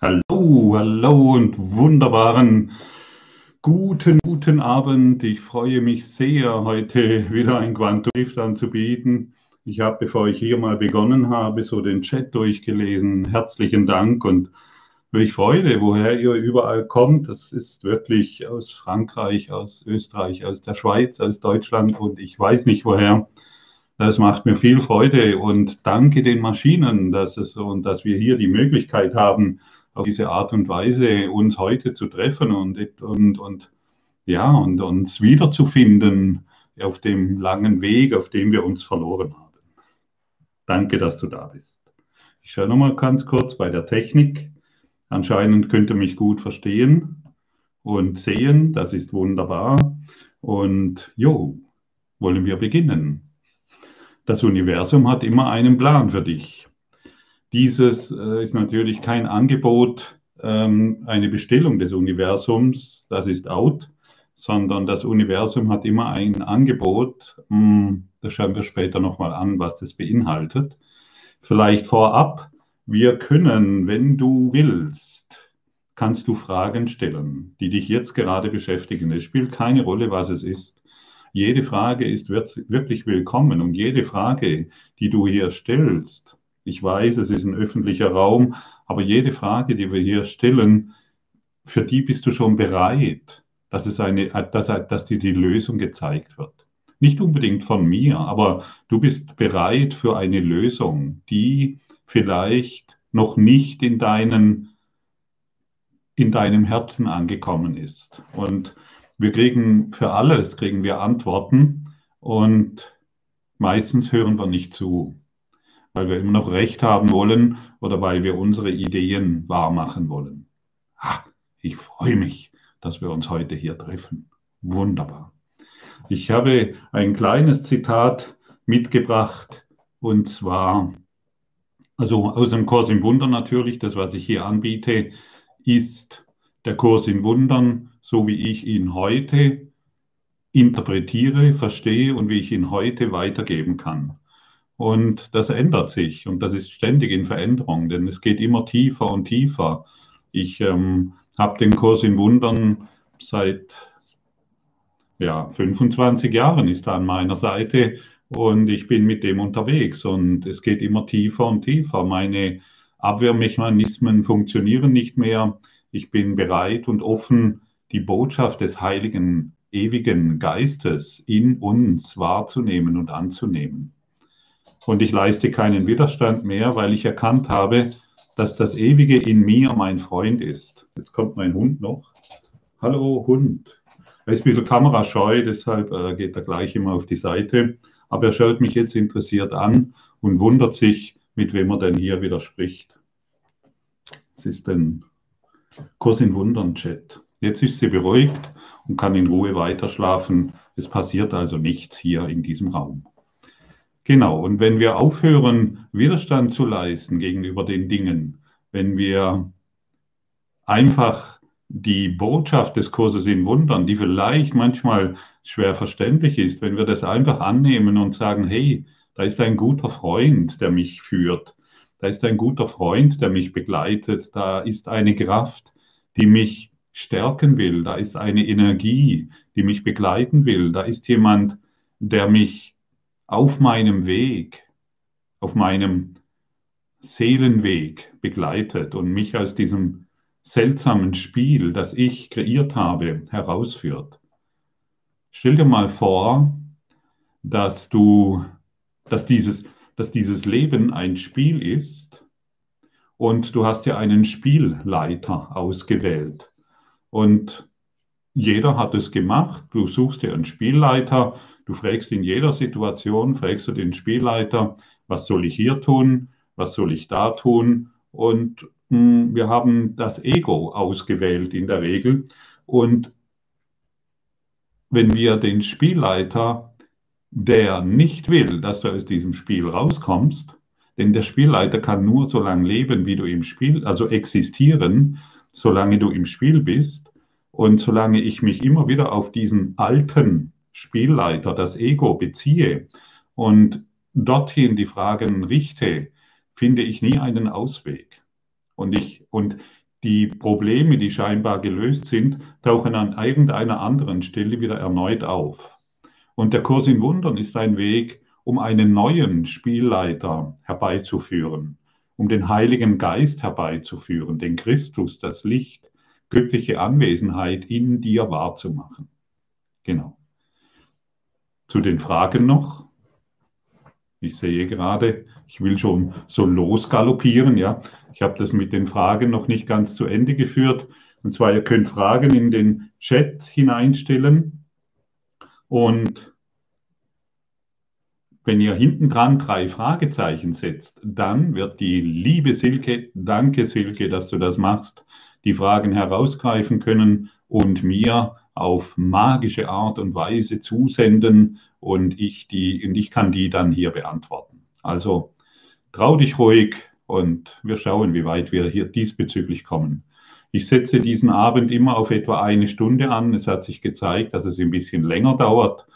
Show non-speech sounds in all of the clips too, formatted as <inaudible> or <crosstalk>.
Hallo, hallo und wunderbaren guten, guten Abend. Ich freue mich sehr, heute wieder ein Quantum anzubieten. Ich habe, bevor ich hier mal begonnen habe, so den Chat durchgelesen. Herzlichen Dank und welche Freude, woher ihr überall kommt. Das ist wirklich aus Frankreich, aus Österreich, aus der Schweiz, aus Deutschland und ich weiß nicht woher. Das macht mir viel Freude und danke den Maschinen, dass es und dass wir hier die Möglichkeit haben, auf diese Art und Weise uns heute zu treffen und, und, und ja, und uns wiederzufinden auf dem langen Weg, auf dem wir uns verloren haben. Danke, dass du da bist. Ich schaue nochmal ganz kurz bei der Technik. Anscheinend könnt ihr mich gut verstehen und sehen. Das ist wunderbar. Und jo, wollen wir beginnen. Das Universum hat immer einen Plan für dich. Dieses äh, ist natürlich kein Angebot, ähm, eine Bestellung des Universums, das ist out, sondern das Universum hat immer ein Angebot. Hm, das schauen wir später nochmal an, was das beinhaltet. Vielleicht vorab, wir können, wenn du willst, kannst du Fragen stellen, die dich jetzt gerade beschäftigen. Es spielt keine Rolle, was es ist. Jede Frage ist wirklich willkommen und jede Frage, die du hier stellst, ich weiß, es ist ein öffentlicher Raum, aber jede Frage, die wir hier stellen, für die bist du schon bereit, dass, es eine, dass, dass dir die Lösung gezeigt wird. Nicht unbedingt von mir, aber du bist bereit für eine Lösung, die vielleicht noch nicht in, deinen, in deinem Herzen angekommen ist. Und wir kriegen für alles, kriegen wir Antworten und meistens hören wir nicht zu, weil wir immer noch Recht haben wollen oder weil wir unsere Ideen wahrmachen wollen. Ah, ich freue mich, dass wir uns heute hier treffen. Wunderbar. Ich habe ein kleines Zitat mitgebracht und zwar, also aus dem Kurs im Wunder natürlich, das, was ich hier anbiete, ist der Kurs in Wundern, so wie ich ihn heute interpretiere, verstehe und wie ich ihn heute weitergeben kann. Und das ändert sich und das ist ständig in Veränderung, denn es geht immer tiefer und tiefer. Ich ähm, habe den Kurs in Wundern seit ja, 25 Jahren ist er an meiner Seite und ich bin mit dem unterwegs und es geht immer tiefer und tiefer. Meine Abwehrmechanismen funktionieren nicht mehr. Ich bin bereit und offen, die Botschaft des heiligen, ewigen Geistes in uns wahrzunehmen und anzunehmen. Und ich leiste keinen Widerstand mehr, weil ich erkannt habe, dass das Ewige in mir mein Freund ist. Jetzt kommt mein Hund noch. Hallo Hund. Er ist ein bisschen kamerascheu, deshalb äh, geht er gleich immer auf die Seite. Aber er schaut mich jetzt interessiert an und wundert sich, mit wem er denn hier wieder spricht. Es ist ein Kurs in Wundern Chat. Jetzt ist sie beruhigt und kann in Ruhe weiterschlafen. Es passiert also nichts hier in diesem Raum. Genau, und wenn wir aufhören, Widerstand zu leisten gegenüber den Dingen, wenn wir einfach die Botschaft des Kurses in Wundern, die vielleicht manchmal schwer verständlich ist, wenn wir das einfach annehmen und sagen, hey, da ist ein guter Freund, der mich führt, da ist ein guter Freund, der mich begleitet, da ist eine Kraft, die mich stärken will, da ist eine Energie, die mich begleiten will, da ist jemand, der mich auf meinem Weg, auf meinem Seelenweg begleitet und mich aus diesem seltsamen Spiel, das ich kreiert habe, herausführt. Stell dir mal vor, dass du, dass dieses, dass dieses Leben ein Spiel ist und du hast ja einen Spielleiter ausgewählt und jeder hat es gemacht. Du suchst dir einen Spielleiter, du fragst in jeder Situation, fragst du den Spielleiter, was soll ich hier tun, was soll ich da tun und hm, wir haben das Ego ausgewählt in der Regel. Und wenn wir den Spielleiter, der nicht will, dass du aus diesem Spiel rauskommst, denn der Spielleiter kann nur so lange leben, wie du im Spiel, also existieren, solange du im Spiel bist. Und solange ich mich immer wieder auf diesen alten Spielleiter, das Ego, beziehe und dorthin die Fragen richte, finde ich nie einen Ausweg. Und ich, und die Probleme, die scheinbar gelöst sind, tauchen an irgendeiner anderen Stelle wieder erneut auf. Und der Kurs in Wundern ist ein Weg, um einen neuen Spielleiter herbeizuführen, um den Heiligen Geist herbeizuführen, den Christus, das Licht, göttliche Anwesenheit in dir wahrzumachen. Genau. Zu den Fragen noch. Ich sehe gerade, ich will schon so losgaloppieren, ja. Ich habe das mit den Fragen noch nicht ganz zu Ende geführt. Und zwar, ihr könnt Fragen in den Chat hineinstellen. Und wenn ihr hinten dran drei Fragezeichen setzt, dann wird die liebe Silke, danke Silke, dass du das machst, die Fragen herausgreifen können und mir auf magische Art und Weise zusenden und ich, die, und ich kann die dann hier beantworten. Also trau dich ruhig und wir schauen, wie weit wir hier diesbezüglich kommen. Ich setze diesen Abend immer auf etwa eine Stunde an. Es hat sich gezeigt, dass es ein bisschen länger dauert,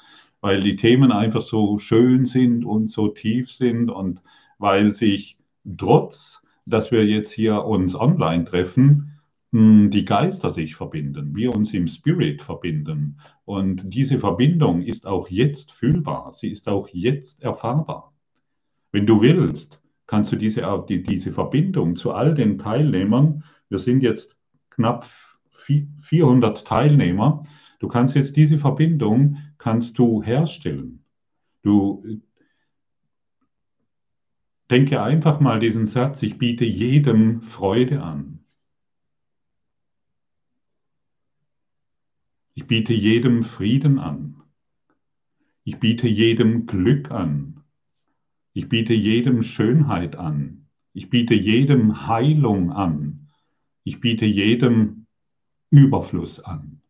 weil die Themen einfach so schön sind und so tief sind und weil sich trotz, dass wir jetzt hier uns online treffen, die Geister sich verbinden, wir uns im Spirit verbinden. Und diese Verbindung ist auch jetzt fühlbar, sie ist auch jetzt erfahrbar. Wenn du willst, kannst du diese, die, diese Verbindung zu all den Teilnehmern, wir sind jetzt knapp 400 Teilnehmer, du kannst jetzt diese Verbindung, kannst du herstellen. Du denke einfach mal diesen Satz, ich biete jedem Freude an. Ich biete jedem Frieden an. Ich biete jedem Glück an. Ich biete jedem Schönheit an. Ich biete jedem Heilung an. Ich biete jedem Überfluss an.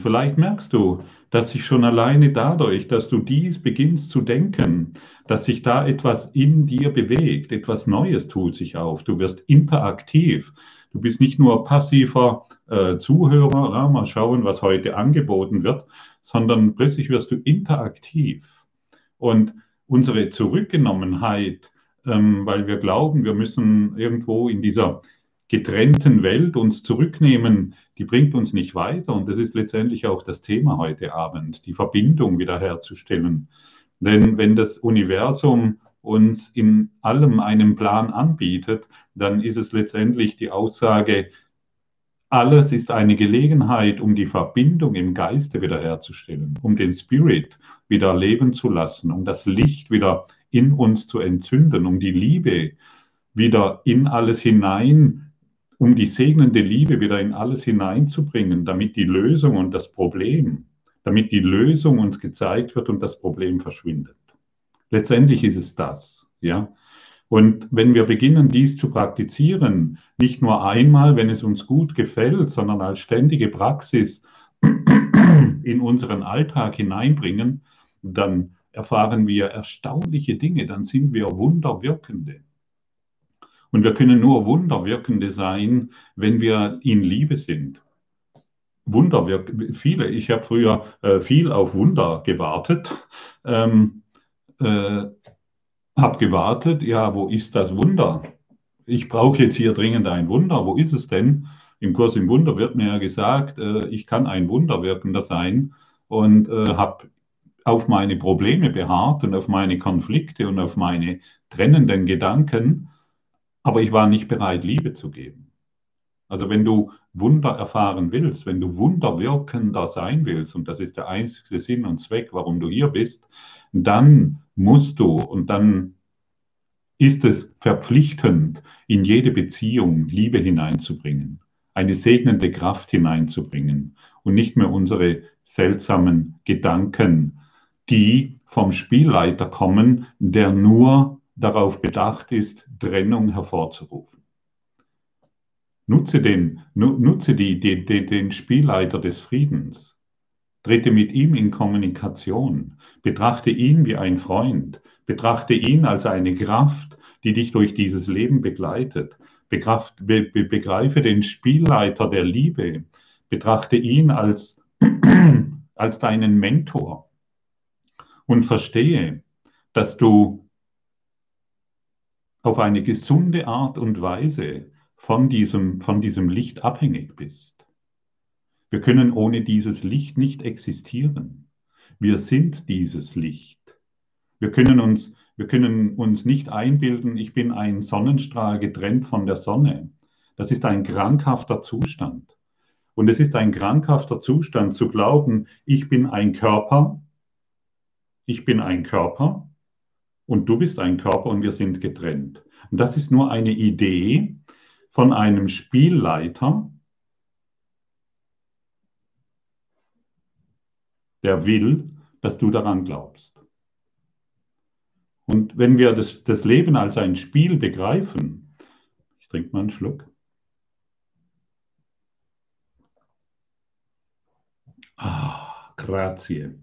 Und vielleicht merkst du, dass sich schon alleine dadurch, dass du dies beginnst zu denken, dass sich da etwas in dir bewegt, etwas Neues tut sich auf. Du wirst interaktiv. Du bist nicht nur passiver äh, Zuhörer, ja, mal schauen, was heute angeboten wird, sondern plötzlich wirst du interaktiv. Und unsere Zurückgenommenheit, ähm, weil wir glauben, wir müssen irgendwo in dieser getrennten Welt uns zurücknehmen, die bringt uns nicht weiter. Und das ist letztendlich auch das Thema heute Abend, die Verbindung wiederherzustellen. Denn wenn das Universum uns in allem einen Plan anbietet, dann ist es letztendlich die Aussage, alles ist eine Gelegenheit, um die Verbindung im Geiste wiederherzustellen, um den Spirit wieder leben zu lassen, um das Licht wieder in uns zu entzünden, um die Liebe wieder in alles hinein um die segnende Liebe wieder in alles hineinzubringen, damit die Lösung und das Problem, damit die Lösung uns gezeigt wird und das Problem verschwindet. Letztendlich ist es das, ja. Und wenn wir beginnen, dies zu praktizieren, nicht nur einmal, wenn es uns gut gefällt, sondern als ständige Praxis in unseren Alltag hineinbringen, dann erfahren wir erstaunliche Dinge, dann sind wir Wunderwirkende. Und wir können nur Wunderwirkende sein, wenn wir in Liebe sind. Wunder, viele, ich habe früher äh, viel auf Wunder gewartet, ähm, äh, habe gewartet, ja, wo ist das Wunder? Ich brauche jetzt hier dringend ein Wunder, wo ist es denn? Im Kurs im Wunder wird mir ja gesagt, äh, ich kann ein Wunderwirkender sein und äh, habe auf meine Probleme beharrt und auf meine Konflikte und auf meine trennenden Gedanken aber ich war nicht bereit, Liebe zu geben. Also wenn du Wunder erfahren willst, wenn du wunderwirkender sein willst, und das ist der einzige Sinn und Zweck, warum du hier bist, dann musst du und dann ist es verpflichtend, in jede Beziehung Liebe hineinzubringen, eine segnende Kraft hineinzubringen und nicht mehr unsere seltsamen Gedanken, die vom Spielleiter kommen, der nur darauf bedacht ist, Trennung hervorzurufen. Nutze den, nutze die, die, die, den Spielleiter des Friedens. Trete mit ihm in Kommunikation. Betrachte ihn wie ein Freund. Betrachte ihn als eine Kraft, die dich durch dieses Leben begleitet. Bekraft, be, be, begreife den Spielleiter der Liebe. Betrachte ihn als, <clears throat> als deinen Mentor. Und verstehe, dass du auf eine gesunde Art und Weise von diesem, von diesem Licht abhängig bist. Wir können ohne dieses Licht nicht existieren. Wir sind dieses Licht. Wir können uns, wir können uns nicht einbilden, ich bin ein Sonnenstrahl getrennt von der Sonne. Das ist ein krankhafter Zustand. Und es ist ein krankhafter Zustand zu glauben, ich bin ein Körper, ich bin ein Körper und du bist ein Körper und wir sind getrennt. Und das ist nur eine Idee von einem Spielleiter, der will, dass du daran glaubst. Und wenn wir das, das Leben als ein Spiel begreifen, ich trinke mal einen Schluck. Ah, grazie.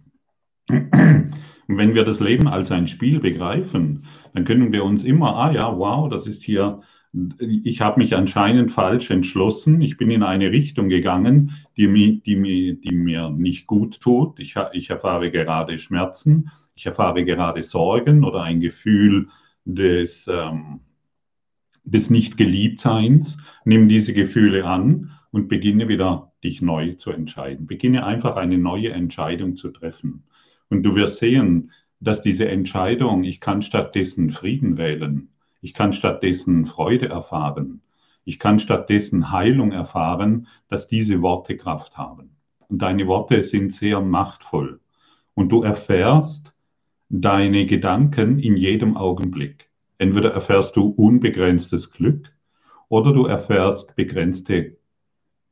Und wenn wir das Leben als ein Spiel begreifen, dann können wir uns immer, ah ja, wow, das ist hier, ich habe mich anscheinend falsch entschlossen, ich bin in eine Richtung gegangen, die, mir, die, die mir nicht gut tut, ich, ich erfahre gerade Schmerzen, ich erfahre gerade Sorgen oder ein Gefühl des, ähm, des Nicht-Geliebtseins, nimm diese Gefühle an und beginne wieder dich neu zu entscheiden. Beginne einfach eine neue Entscheidung zu treffen. Und du wirst sehen, dass diese Entscheidung, ich kann stattdessen Frieden wählen, ich kann stattdessen Freude erfahren, ich kann stattdessen Heilung erfahren, dass diese Worte Kraft haben. Und deine Worte sind sehr machtvoll. Und du erfährst deine Gedanken in jedem Augenblick. Entweder erfährst du unbegrenztes Glück oder du erfährst begrenzte,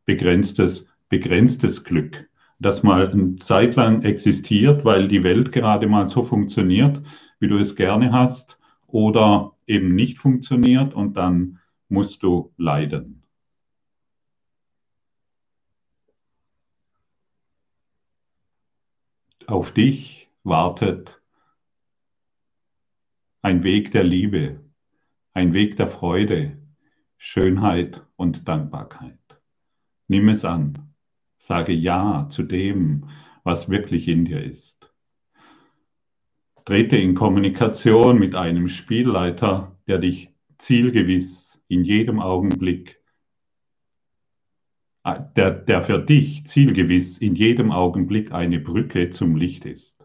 begrenztes, begrenztes Glück das mal eine Zeit lang existiert, weil die Welt gerade mal so funktioniert, wie du es gerne hast, oder eben nicht funktioniert und dann musst du leiden. Auf dich wartet ein Weg der Liebe, ein Weg der Freude, Schönheit und Dankbarkeit. Nimm es an. Sage Ja zu dem, was wirklich in dir ist. Trete in Kommunikation mit einem Spielleiter, der dich zielgewiss in jedem Augenblick, äh, der, der für dich zielgewiss in jedem Augenblick eine Brücke zum Licht ist,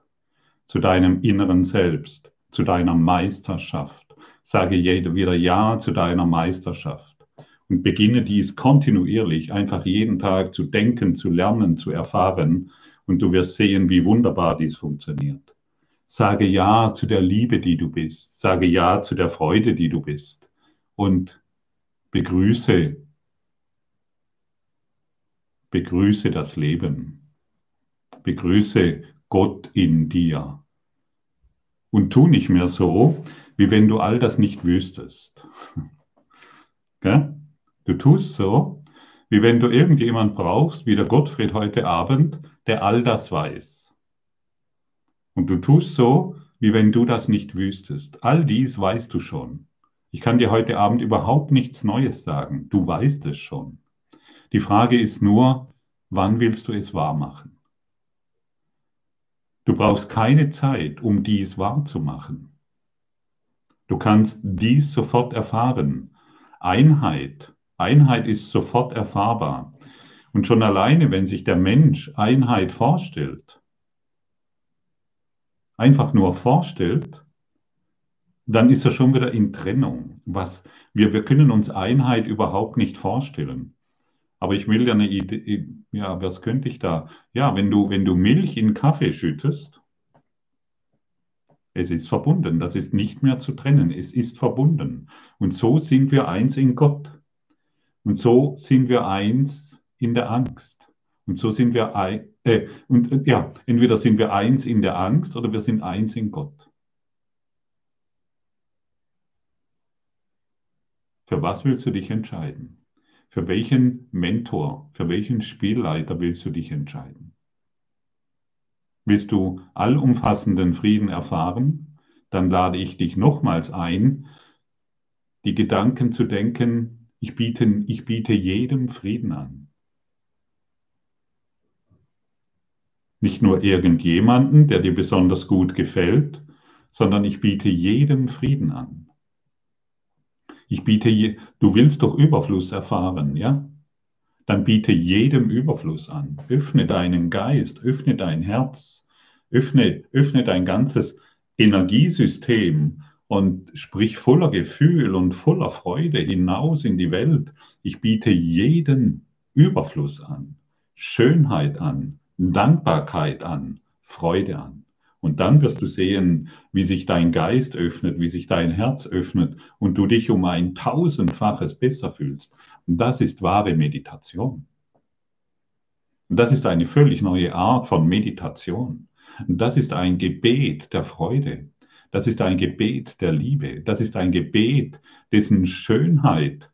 zu deinem inneren Selbst, zu deiner Meisterschaft. Sage wieder Ja zu deiner Meisterschaft beginne dies kontinuierlich, einfach jeden Tag zu denken, zu lernen, zu erfahren und du wirst sehen, wie wunderbar dies funktioniert. Sage Ja zu der Liebe, die du bist. Sage Ja zu der Freude, die du bist. Und begrüße, begrüße das Leben. Begrüße Gott in dir. Und tu nicht mehr so, wie wenn du all das nicht wüsstest. <laughs> Gell? Du tust so, wie wenn du irgendjemand brauchst, wie der Gottfried heute Abend, der all das weiß. Und du tust so, wie wenn du das nicht wüsstest. All dies weißt du schon. Ich kann dir heute Abend überhaupt nichts Neues sagen. Du weißt es schon. Die Frage ist nur, wann willst du es wahrmachen? Du brauchst keine Zeit, um dies wahrzumachen. Du kannst dies sofort erfahren. Einheit Einheit ist sofort erfahrbar. Und schon alleine, wenn sich der Mensch Einheit vorstellt, einfach nur vorstellt, dann ist er schon wieder in Trennung. Was, wir, wir können uns Einheit überhaupt nicht vorstellen. Aber ich will ja eine Idee, ja, was könnte ich da? Ja, wenn du, wenn du Milch in Kaffee schüttest, es ist verbunden, das ist nicht mehr zu trennen, es ist verbunden. Und so sind wir eins in Gott. Und so sind wir eins in der Angst. Und so sind wir ein, äh, und äh, ja, entweder sind wir eins in der Angst oder wir sind eins in Gott. Für was willst du dich entscheiden? Für welchen Mentor, für welchen Spielleiter willst du dich entscheiden? Willst du allumfassenden Frieden erfahren? Dann lade ich dich nochmals ein, die Gedanken zu denken, ich biete, ich biete jedem Frieden an. Nicht nur irgendjemanden, der dir besonders gut gefällt, sondern ich biete jedem Frieden an. Ich biete, je, du willst doch Überfluss erfahren, ja? Dann biete jedem Überfluss an. Öffne deinen Geist, öffne dein Herz, öffne, öffne dein ganzes Energiesystem und sprich voller Gefühl und voller Freude hinaus in die Welt. Ich biete jeden Überfluss an, Schönheit an, Dankbarkeit an, Freude an. Und dann wirst du sehen, wie sich dein Geist öffnet, wie sich dein Herz öffnet und du dich um ein tausendfaches besser fühlst. Und das ist wahre Meditation. Und das ist eine völlig neue Art von Meditation. Und das ist ein Gebet der Freude. Das ist ein Gebet der Liebe. Das ist ein Gebet, dessen Schönheit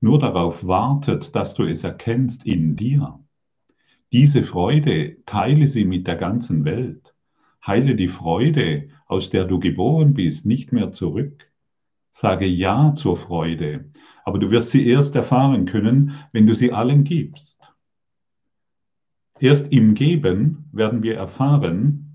nur darauf wartet, dass du es erkennst in dir. Diese Freude teile sie mit der ganzen Welt. Heile die Freude, aus der du geboren bist, nicht mehr zurück. Sage Ja zur Freude, aber du wirst sie erst erfahren können, wenn du sie allen gibst. Erst im Geben werden wir erfahren,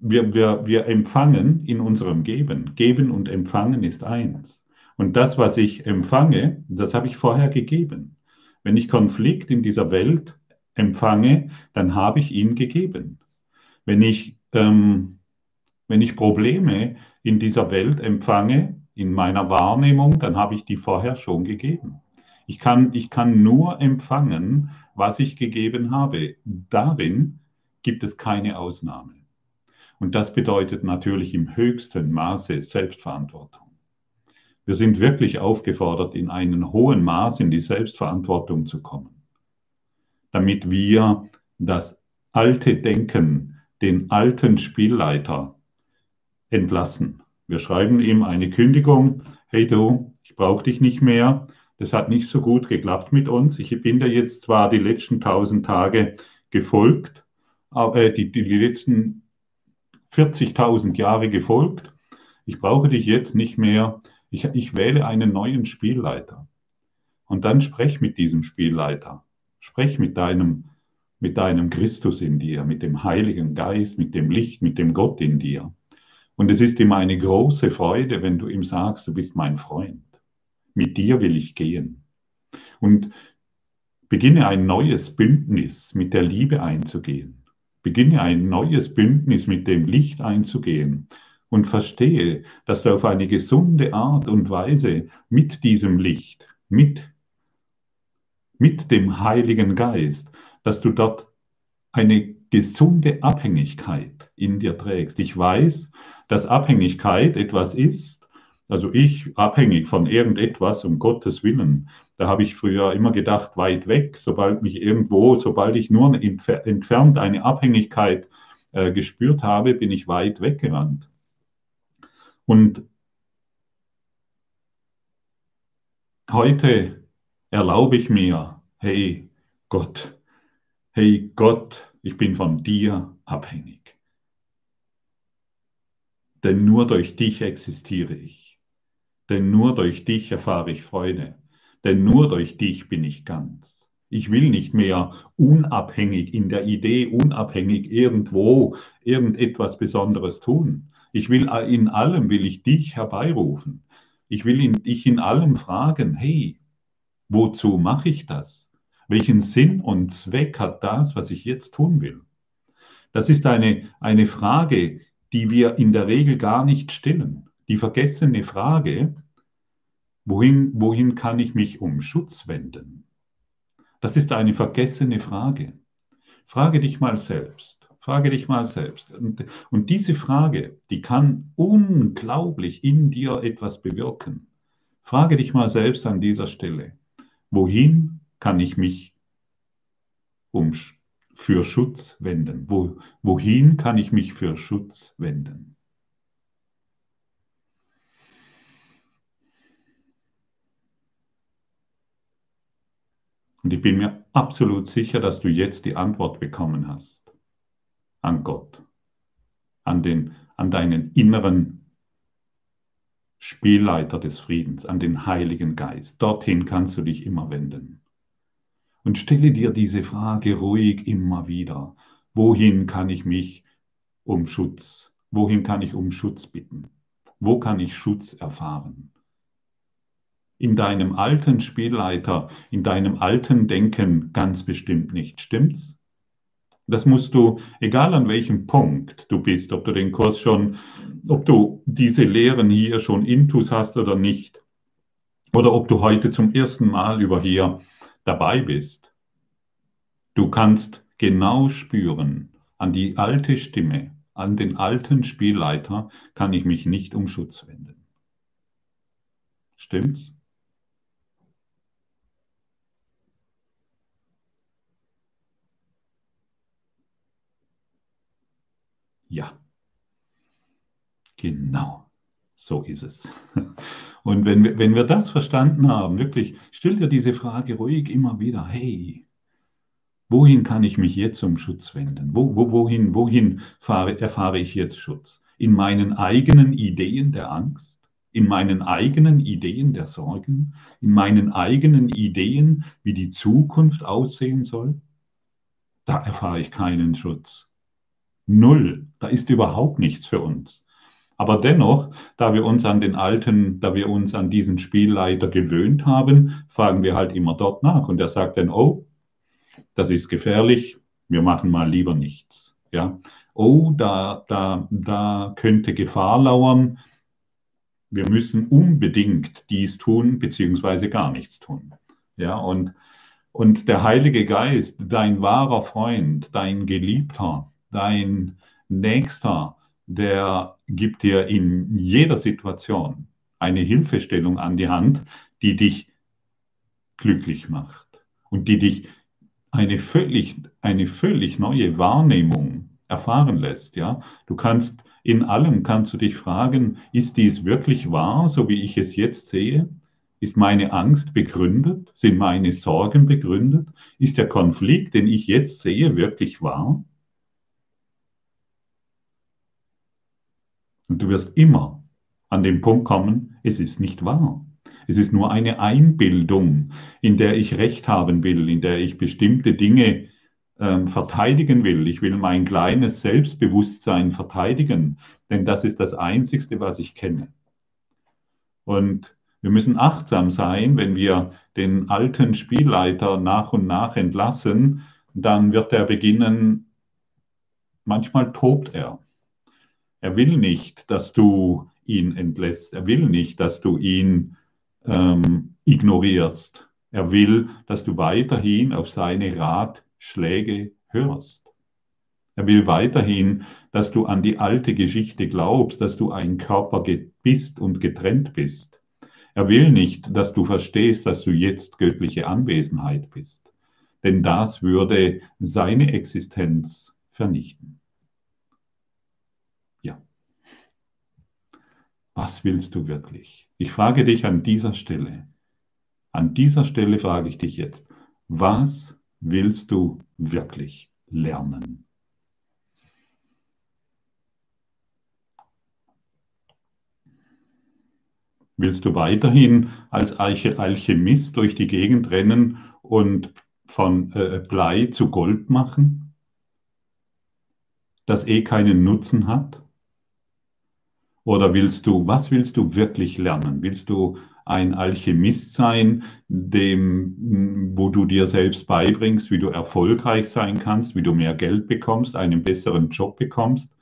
wir, wir, wir empfangen in unserem Geben. Geben und empfangen ist eins. Und das, was ich empfange, das habe ich vorher gegeben. Wenn ich Konflikt in dieser Welt empfange, dann habe ich ihn gegeben. Wenn ich, ähm, wenn ich Probleme in dieser Welt empfange, in meiner Wahrnehmung, dann habe ich die vorher schon gegeben. Ich kann, ich kann nur empfangen, was ich gegeben habe. Darin gibt es keine Ausnahme. Und das bedeutet natürlich im höchsten Maße Selbstverantwortung. Wir sind wirklich aufgefordert, in einem hohen Maß in die Selbstverantwortung zu kommen, damit wir das alte Denken, den alten Spielleiter entlassen. Wir schreiben ihm eine Kündigung, hey du, ich brauche dich nicht mehr, das hat nicht so gut geklappt mit uns. Ich bin dir jetzt zwar die letzten tausend Tage gefolgt, aber äh, die, die, die letzten 40.000 Jahre gefolgt. Ich brauche dich jetzt nicht mehr. Ich, ich wähle einen neuen Spielleiter. Und dann sprech mit diesem Spielleiter. Sprech mit deinem, mit deinem Christus in dir, mit dem Heiligen Geist, mit dem Licht, mit dem Gott in dir. Und es ist ihm eine große Freude, wenn du ihm sagst, du bist mein Freund. Mit dir will ich gehen. Und beginne ein neues Bündnis mit der Liebe einzugehen. Beginne ein neues Bündnis mit dem Licht einzugehen und verstehe, dass du auf eine gesunde Art und Weise mit diesem Licht, mit, mit dem Heiligen Geist, dass du dort eine gesunde Abhängigkeit in dir trägst. Ich weiß, dass Abhängigkeit etwas ist, also ich abhängig von irgendetwas um Gottes Willen, da habe ich früher immer gedacht, weit weg, sobald mich irgendwo, sobald ich nur entfernt eine Abhängigkeit äh, gespürt habe, bin ich weit weggerannt. Und heute erlaube ich mir, hey Gott, hey Gott, ich bin von dir abhängig. Denn nur durch dich existiere ich. Denn nur durch dich erfahre ich Freude denn nur durch dich bin ich ganz. Ich will nicht mehr unabhängig in der Idee, unabhängig irgendwo irgendetwas Besonderes tun. Ich will in allem will ich dich herbeirufen. Ich will in, dich in allem fragen, hey, wozu mache ich das? Welchen Sinn und Zweck hat das, was ich jetzt tun will? Das ist eine, eine Frage, die wir in der Regel gar nicht stellen. Die vergessene Frage, Wohin, wohin kann ich mich um Schutz wenden? Das ist eine vergessene Frage. Frage dich mal selbst. Frage dich mal selbst. Und, und diese Frage, die kann unglaublich in dir etwas bewirken. Frage dich mal selbst an dieser Stelle. Wohin kann ich mich um, für Schutz wenden? Wo, wohin kann ich mich für Schutz wenden? Und ich bin mir absolut sicher, dass du jetzt die Antwort bekommen hast. An Gott. An, den, an deinen inneren Spielleiter des Friedens, an den Heiligen Geist. Dorthin kannst du dich immer wenden. Und stelle dir diese Frage ruhig immer wieder. Wohin kann ich mich um Schutz, wohin kann ich um Schutz bitten? Wo kann ich Schutz erfahren? In deinem alten Spielleiter, in deinem alten Denken ganz bestimmt nicht, stimmt's? Das musst du, egal an welchem Punkt du bist, ob du den Kurs schon, ob du diese Lehren hier schon intus hast oder nicht, oder ob du heute zum ersten Mal über hier dabei bist. Du kannst genau spüren, an die alte Stimme, an den alten Spielleiter kann ich mich nicht um Schutz wenden. Stimmt's? Ja, genau, so ist es. <laughs> Und wenn wir, wenn wir das verstanden haben, wirklich, stell dir diese Frage ruhig immer wieder, hey, wohin kann ich mich jetzt um Schutz wenden? Wo, wo, wohin wohin fahre, erfahre ich jetzt Schutz? In meinen eigenen Ideen der Angst? In meinen eigenen Ideen der Sorgen? In meinen eigenen Ideen, wie die Zukunft aussehen soll? Da erfahre ich keinen Schutz. Null. Da ist überhaupt nichts für uns. Aber dennoch, da wir uns an den alten, da wir uns an diesen Spielleiter gewöhnt haben, fragen wir halt immer dort nach. Und er sagt dann, oh, das ist gefährlich, wir machen mal lieber nichts. Ja? Oh, da, da, da könnte Gefahr lauern, wir müssen unbedingt dies tun, beziehungsweise gar nichts tun. Ja, und, und der Heilige Geist, dein wahrer Freund, dein Geliebter, dein Nächster, der gibt dir in jeder Situation eine Hilfestellung an die Hand, die dich glücklich macht und die dich eine völlig, eine völlig neue Wahrnehmung erfahren lässt. Ja? Du kannst in allem kannst du dich fragen, ist dies wirklich wahr, so wie ich es jetzt sehe? Ist meine Angst begründet? Sind meine Sorgen begründet? Ist der Konflikt, den ich jetzt sehe, wirklich wahr? Und du wirst immer an den Punkt kommen, es ist nicht wahr. Es ist nur eine Einbildung, in der ich Recht haben will, in der ich bestimmte Dinge ähm, verteidigen will. Ich will mein kleines Selbstbewusstsein verteidigen, denn das ist das Einzigste, was ich kenne. Und wir müssen achtsam sein, wenn wir den alten Spielleiter nach und nach entlassen, dann wird er beginnen, manchmal tobt er. Er will nicht, dass du ihn entlässt. Er will nicht, dass du ihn ähm, ignorierst. Er will, dass du weiterhin auf seine Ratschläge hörst. Er will weiterhin, dass du an die alte Geschichte glaubst, dass du ein Körper bist und getrennt bist. Er will nicht, dass du verstehst, dass du jetzt göttliche Anwesenheit bist. Denn das würde seine Existenz vernichten. Was willst du wirklich? Ich frage dich an dieser Stelle, an dieser Stelle frage ich dich jetzt, was willst du wirklich lernen? Willst du weiterhin als Alchemist durch die Gegend rennen und von äh, Blei zu Gold machen, das eh keinen Nutzen hat? Oder willst du, was willst du wirklich lernen? Willst du ein Alchemist sein, dem, wo du dir selbst beibringst, wie du erfolgreich sein kannst, wie du mehr Geld bekommst, einen besseren Job bekommst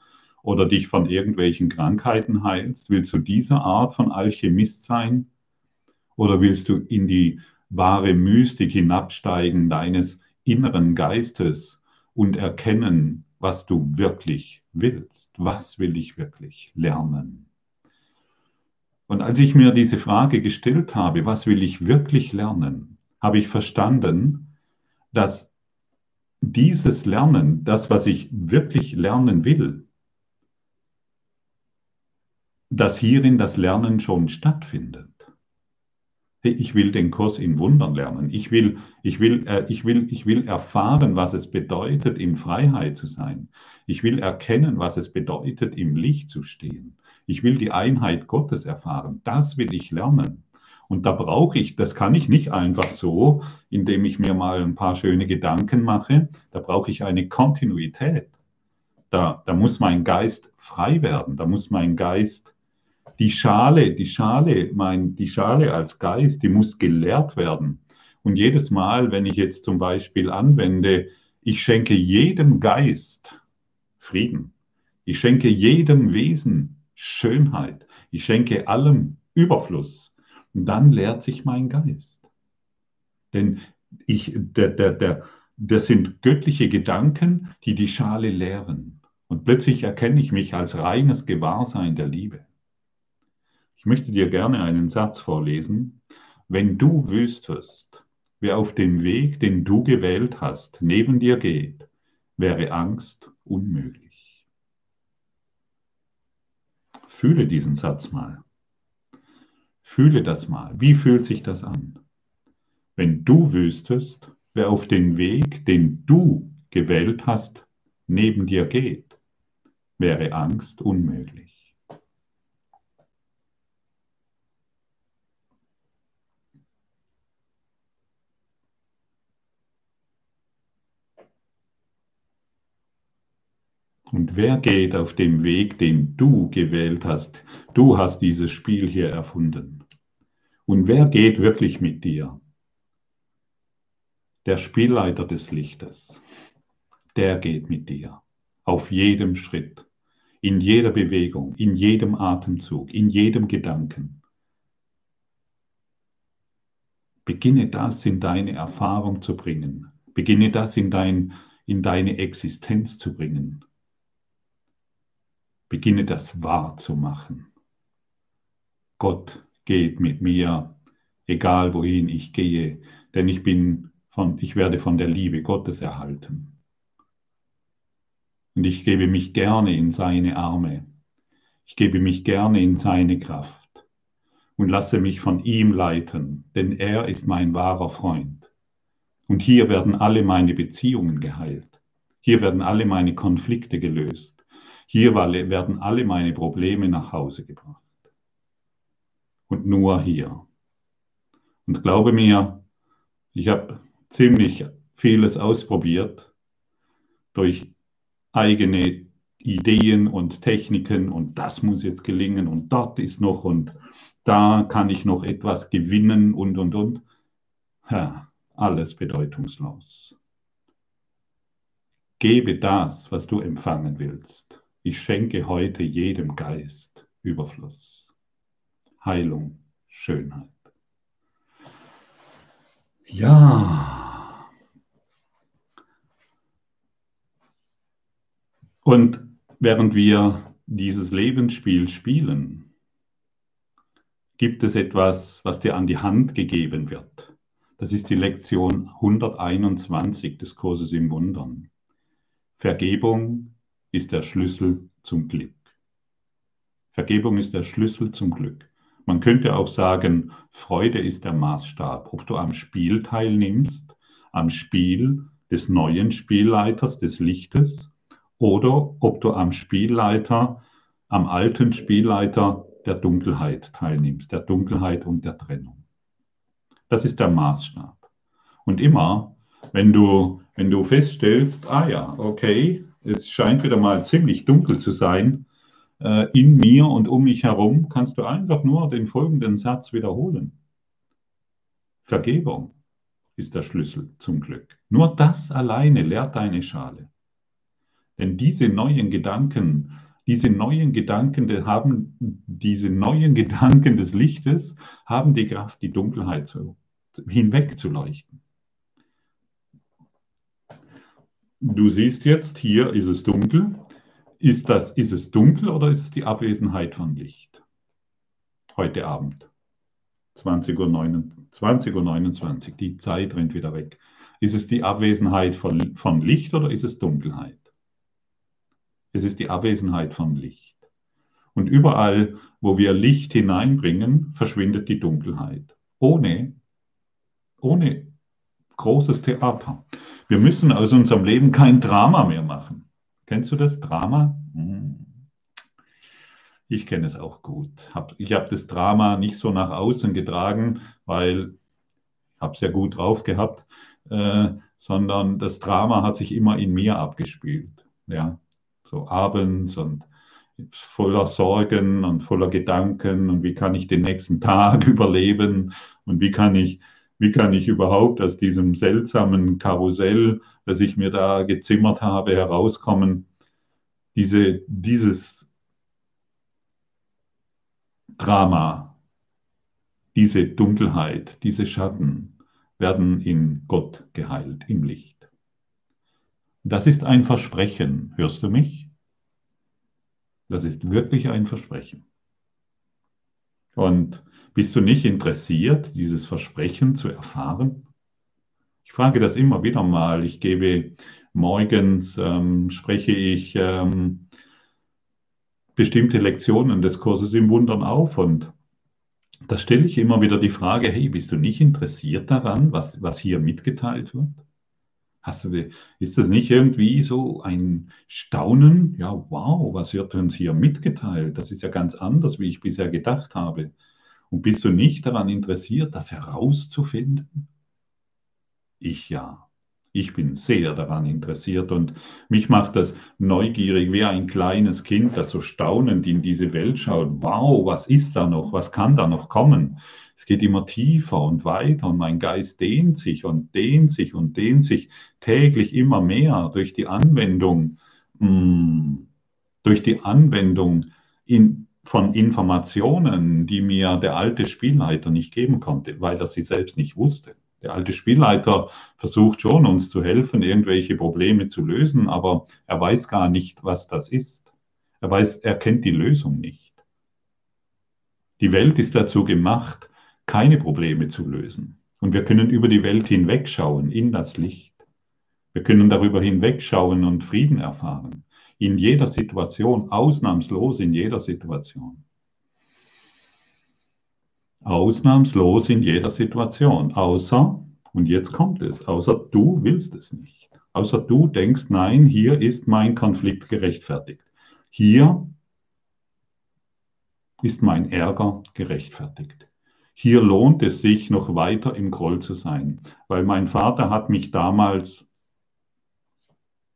oder dich von irgendwelchen Krankheiten heilst? Willst du diese Art von Alchemist sein? Oder willst du in die wahre Mystik hinabsteigen deines inneren Geistes und erkennen, was du wirklich willst. Was will ich wirklich lernen? Und als ich mir diese Frage gestellt habe, was will ich wirklich lernen, habe ich verstanden, dass dieses Lernen, das, was ich wirklich lernen will, dass hierin das Lernen schon stattfindet ich will den Kurs in Wundern lernen. Ich will, ich, will, äh, ich, will, ich will erfahren, was es bedeutet, in Freiheit zu sein. Ich will erkennen, was es bedeutet, im Licht zu stehen. Ich will die Einheit Gottes erfahren. Das will ich lernen. Und da brauche ich, das kann ich nicht einfach so, indem ich mir mal ein paar schöne Gedanken mache. Da brauche ich eine Kontinuität. Da, da muss mein Geist frei werden. Da muss mein Geist Die Schale, die Schale, mein, die Schale als Geist, die muss gelehrt werden. Und jedes Mal, wenn ich jetzt zum Beispiel anwende, ich schenke jedem Geist Frieden. Ich schenke jedem Wesen Schönheit. Ich schenke allem Überfluss. Und dann lehrt sich mein Geist. Denn ich, der, der, der, das sind göttliche Gedanken, die die Schale lehren. Und plötzlich erkenne ich mich als reines Gewahrsein der Liebe. Ich möchte dir gerne einen Satz vorlesen. Wenn du wüsstest, wer auf dem Weg, den du gewählt hast, neben dir geht, wäre Angst unmöglich. Fühle diesen Satz mal. Fühle das mal. Wie fühlt sich das an? Wenn du wüsstest, wer auf den Weg, den du gewählt hast, neben dir geht, wäre Angst unmöglich. Und wer geht auf dem Weg, den du gewählt hast? Du hast dieses Spiel hier erfunden. Und wer geht wirklich mit dir? Der Spielleiter des Lichtes. Der geht mit dir. Auf jedem Schritt, in jeder Bewegung, in jedem Atemzug, in jedem Gedanken. Beginne das in deine Erfahrung zu bringen. Beginne das in, dein, in deine Existenz zu bringen. Beginne das wahrzumachen. Gott geht mit mir, egal wohin ich gehe, denn ich bin von, ich werde von der Liebe Gottes erhalten. Und ich gebe mich gerne in seine Arme. Ich gebe mich gerne in seine Kraft und lasse mich von ihm leiten, denn er ist mein wahrer Freund. Und hier werden alle meine Beziehungen geheilt. Hier werden alle meine Konflikte gelöst. Hier werden alle meine Probleme nach Hause gebracht. Und nur hier. Und glaube mir, ich habe ziemlich vieles ausprobiert durch eigene Ideen und Techniken und das muss jetzt gelingen und dort ist noch und da kann ich noch etwas gewinnen und und und. Ja, alles bedeutungslos. Gebe das, was du empfangen willst. Ich schenke heute jedem Geist Überfluss, Heilung, Schönheit. Ja. Und während wir dieses Lebensspiel spielen, gibt es etwas, was dir an die Hand gegeben wird. Das ist die Lektion 121 des Kurses im Wundern. Vergebung ist der Schlüssel zum Glück. Vergebung ist der Schlüssel zum Glück. Man könnte auch sagen, Freude ist der Maßstab. Ob du am Spiel teilnimmst, am Spiel des neuen Spielleiters, des Lichtes, oder ob du am Spielleiter, am alten Spielleiter der Dunkelheit teilnimmst, der Dunkelheit und der Trennung. Das ist der Maßstab. Und immer, wenn du, wenn du feststellst, ah ja, okay, es scheint wieder mal ziemlich dunkel zu sein, äh, in mir und um mich herum, kannst du einfach nur den folgenden Satz wiederholen. Vergebung ist der Schlüssel zum Glück. Nur das alleine lehrt deine Schale. Denn diese neuen Gedanken, diese neuen Gedanken die haben, diese neuen <laughs> Gedanken des Lichtes haben die Kraft, die Dunkelheit zu, hinwegzuleuchten. Du siehst jetzt, hier ist es dunkel. Ist, das, ist es dunkel oder ist es die Abwesenheit von Licht? Heute Abend. 20.29 Uhr, 20 Uhr 29, die Zeit rennt wieder weg. Ist es die Abwesenheit von, von Licht oder ist es Dunkelheit? Es ist die Abwesenheit von Licht. Und überall, wo wir Licht hineinbringen, verschwindet die Dunkelheit. Ohne, ohne großes Theater. Wir müssen aus unserem Leben kein Drama mehr machen. Kennst du das Drama? Hm. Ich kenne es auch gut. Ich habe das Drama nicht so nach außen getragen, weil ich habe es ja gut drauf gehabt, äh, sondern das Drama hat sich immer in mir abgespielt. Ja, so abends und voller Sorgen und voller Gedanken und wie kann ich den nächsten Tag <laughs> überleben und wie kann ich, wie kann ich überhaupt aus diesem seltsamen Karussell, das ich mir da gezimmert habe, herauskommen. Diese, dieses Drama, diese Dunkelheit, diese Schatten werden in Gott geheilt, im Licht. Das ist ein Versprechen. Hörst du mich? Das ist wirklich ein Versprechen. Und bist du nicht interessiert, dieses Versprechen zu erfahren? Ich frage das immer wieder mal. Ich gebe morgens, ähm, spreche ich ähm, bestimmte Lektionen des Kurses im Wundern auf und da stelle ich immer wieder die Frage, hey, bist du nicht interessiert daran, was, was hier mitgeteilt wird? Hast du, ist das nicht irgendwie so ein Staunen? Ja, wow, was wird uns hier mitgeteilt? Das ist ja ganz anders, wie ich bisher gedacht habe. Und bist du nicht daran interessiert, das herauszufinden? Ich ja. Ich bin sehr daran interessiert und mich macht das neugierig wie ein kleines Kind, das so staunend in diese Welt schaut. Wow, was ist da noch? Was kann da noch kommen? Es geht immer tiefer und weiter und mein Geist dehnt sich und dehnt sich und dehnt sich täglich immer mehr durch die Anwendung, mh, hm, durch die Anwendung in, von Informationen, die mir der alte Spielleiter nicht geben konnte, weil er sie selbst nicht wusste. Der alte Spielleiter versucht schon, uns zu helfen, irgendwelche Probleme zu lösen, aber er weiß gar nicht, was das ist. Er weiß, er kennt die Lösung nicht. Die Welt ist dazu gemacht, keine Probleme zu lösen. Und wir können über die Welt hinwegschauen, in das Licht. Wir können darüber hinwegschauen und Frieden erfahren. In jeder Situation, ausnahmslos in jeder Situation. Ausnahmslos in jeder Situation, außer, und jetzt kommt es, außer du willst es nicht. Außer du denkst, nein, hier ist mein Konflikt gerechtfertigt. Hier ist mein Ärger gerechtfertigt. Hier lohnt es sich, noch weiter im Groll zu sein, weil mein Vater hat mich damals,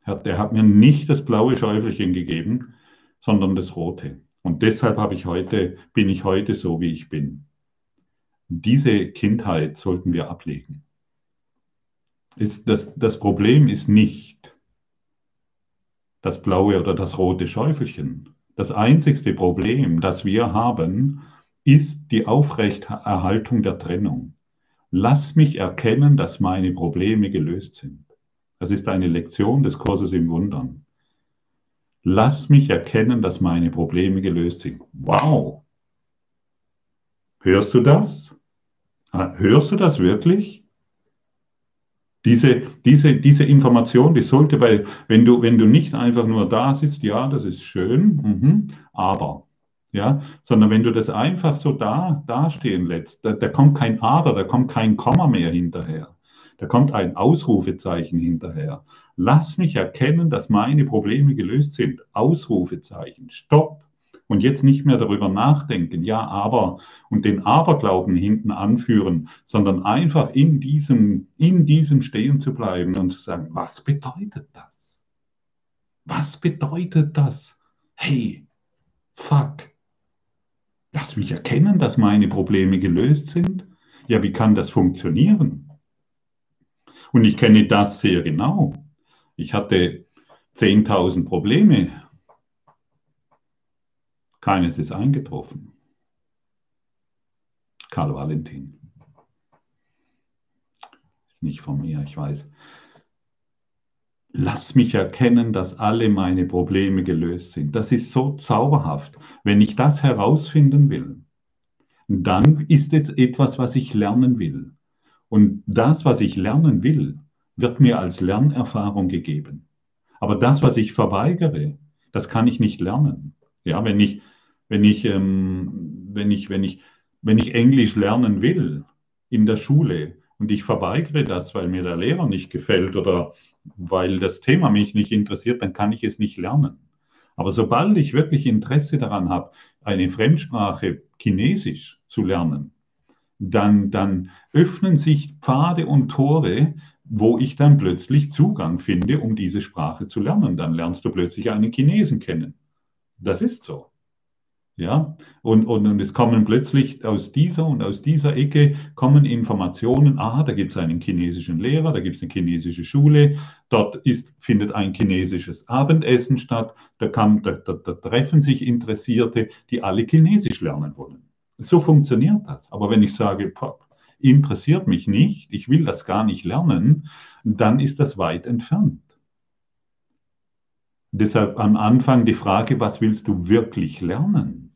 der hat mir nicht das blaue Schäufelchen gegeben, sondern das rote. Und deshalb habe ich heute, bin ich heute so, wie ich bin. Diese Kindheit sollten wir ablegen. Ist das, das Problem ist nicht das blaue oder das rote Schäufelchen. Das einzigste Problem, das wir haben, ist die Aufrechterhaltung der Trennung. Lass mich erkennen, dass meine Probleme gelöst sind. Das ist eine Lektion des Kurses im Wundern. Lass mich erkennen, dass meine Probleme gelöst sind. Wow! Hörst du das? Ah, hörst du das wirklich? Diese, diese, diese Information, die sollte bei, wenn du, wenn du nicht einfach nur da sitzt, ja, das ist schön, mhm, aber, ja, sondern wenn du das einfach so da, dastehen lässt, da, da kommt kein Aber, da kommt kein Komma mehr hinterher. Da kommt ein Ausrufezeichen hinterher. Lass mich erkennen, dass meine Probleme gelöst sind. Ausrufezeichen. Stopp und jetzt nicht mehr darüber nachdenken, ja, aber und den Aberglauben hinten anführen, sondern einfach in diesem, in diesem stehen zu bleiben und zu sagen, was bedeutet das? Was bedeutet das? Hey, fuck, lass mich erkennen, dass meine Probleme gelöst sind. Ja, wie kann das funktionieren? Und ich kenne das sehr genau. Ich hatte 10.000 Probleme keines ist eingetroffen. Karl Valentin. Ist nicht von mir, ich weiß. Lass mich erkennen, dass alle meine Probleme gelöst sind. Das ist so zauberhaft. Wenn ich das herausfinden will, dann ist es etwas, was ich lernen will. Und das, was ich lernen will, wird mir als Lernerfahrung gegeben. Aber das, was ich verweigere, das kann ich nicht lernen. Ja, wenn ich wenn ich, ähm, wenn ich, wenn ich, wenn ich Englisch lernen will in der Schule und ich verweigere das, weil mir der Lehrer nicht gefällt oder weil das Thema mich nicht interessiert, dann kann ich es nicht lernen. Aber sobald ich wirklich Interesse daran habe, eine Fremdsprache Chinesisch zu lernen, dann, dann öffnen sich Pfade und Tore, wo ich dann plötzlich Zugang finde, um diese Sprache zu lernen. Dann lernst du plötzlich einen Chinesen kennen. Das ist so. Ja, und, und, und es kommen plötzlich aus dieser und aus dieser Ecke kommen Informationen, aha, da gibt es einen chinesischen Lehrer, da gibt es eine chinesische Schule, dort ist, findet ein chinesisches Abendessen statt, da, kann, da, da, da treffen sich Interessierte, die alle Chinesisch lernen wollen. So funktioniert das. Aber wenn ich sage, interessiert mich nicht, ich will das gar nicht lernen, dann ist das weit entfernt. Deshalb am Anfang die Frage, was willst du wirklich lernen?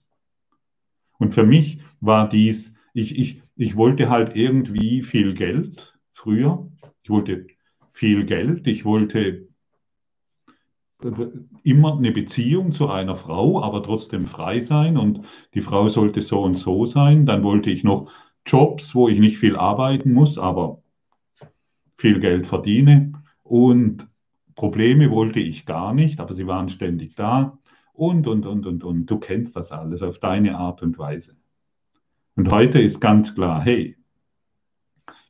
Und für mich war dies, ich, ich, ich wollte halt irgendwie viel Geld früher. Ich wollte viel Geld, ich wollte immer eine Beziehung zu einer Frau, aber trotzdem frei sein und die Frau sollte so und so sein. Dann wollte ich noch Jobs, wo ich nicht viel arbeiten muss, aber viel Geld verdiene. Und Probleme wollte ich gar nicht, aber sie waren ständig da und, und, und, und, und. Du kennst das alles auf deine Art und Weise. Und heute ist ganz klar, hey,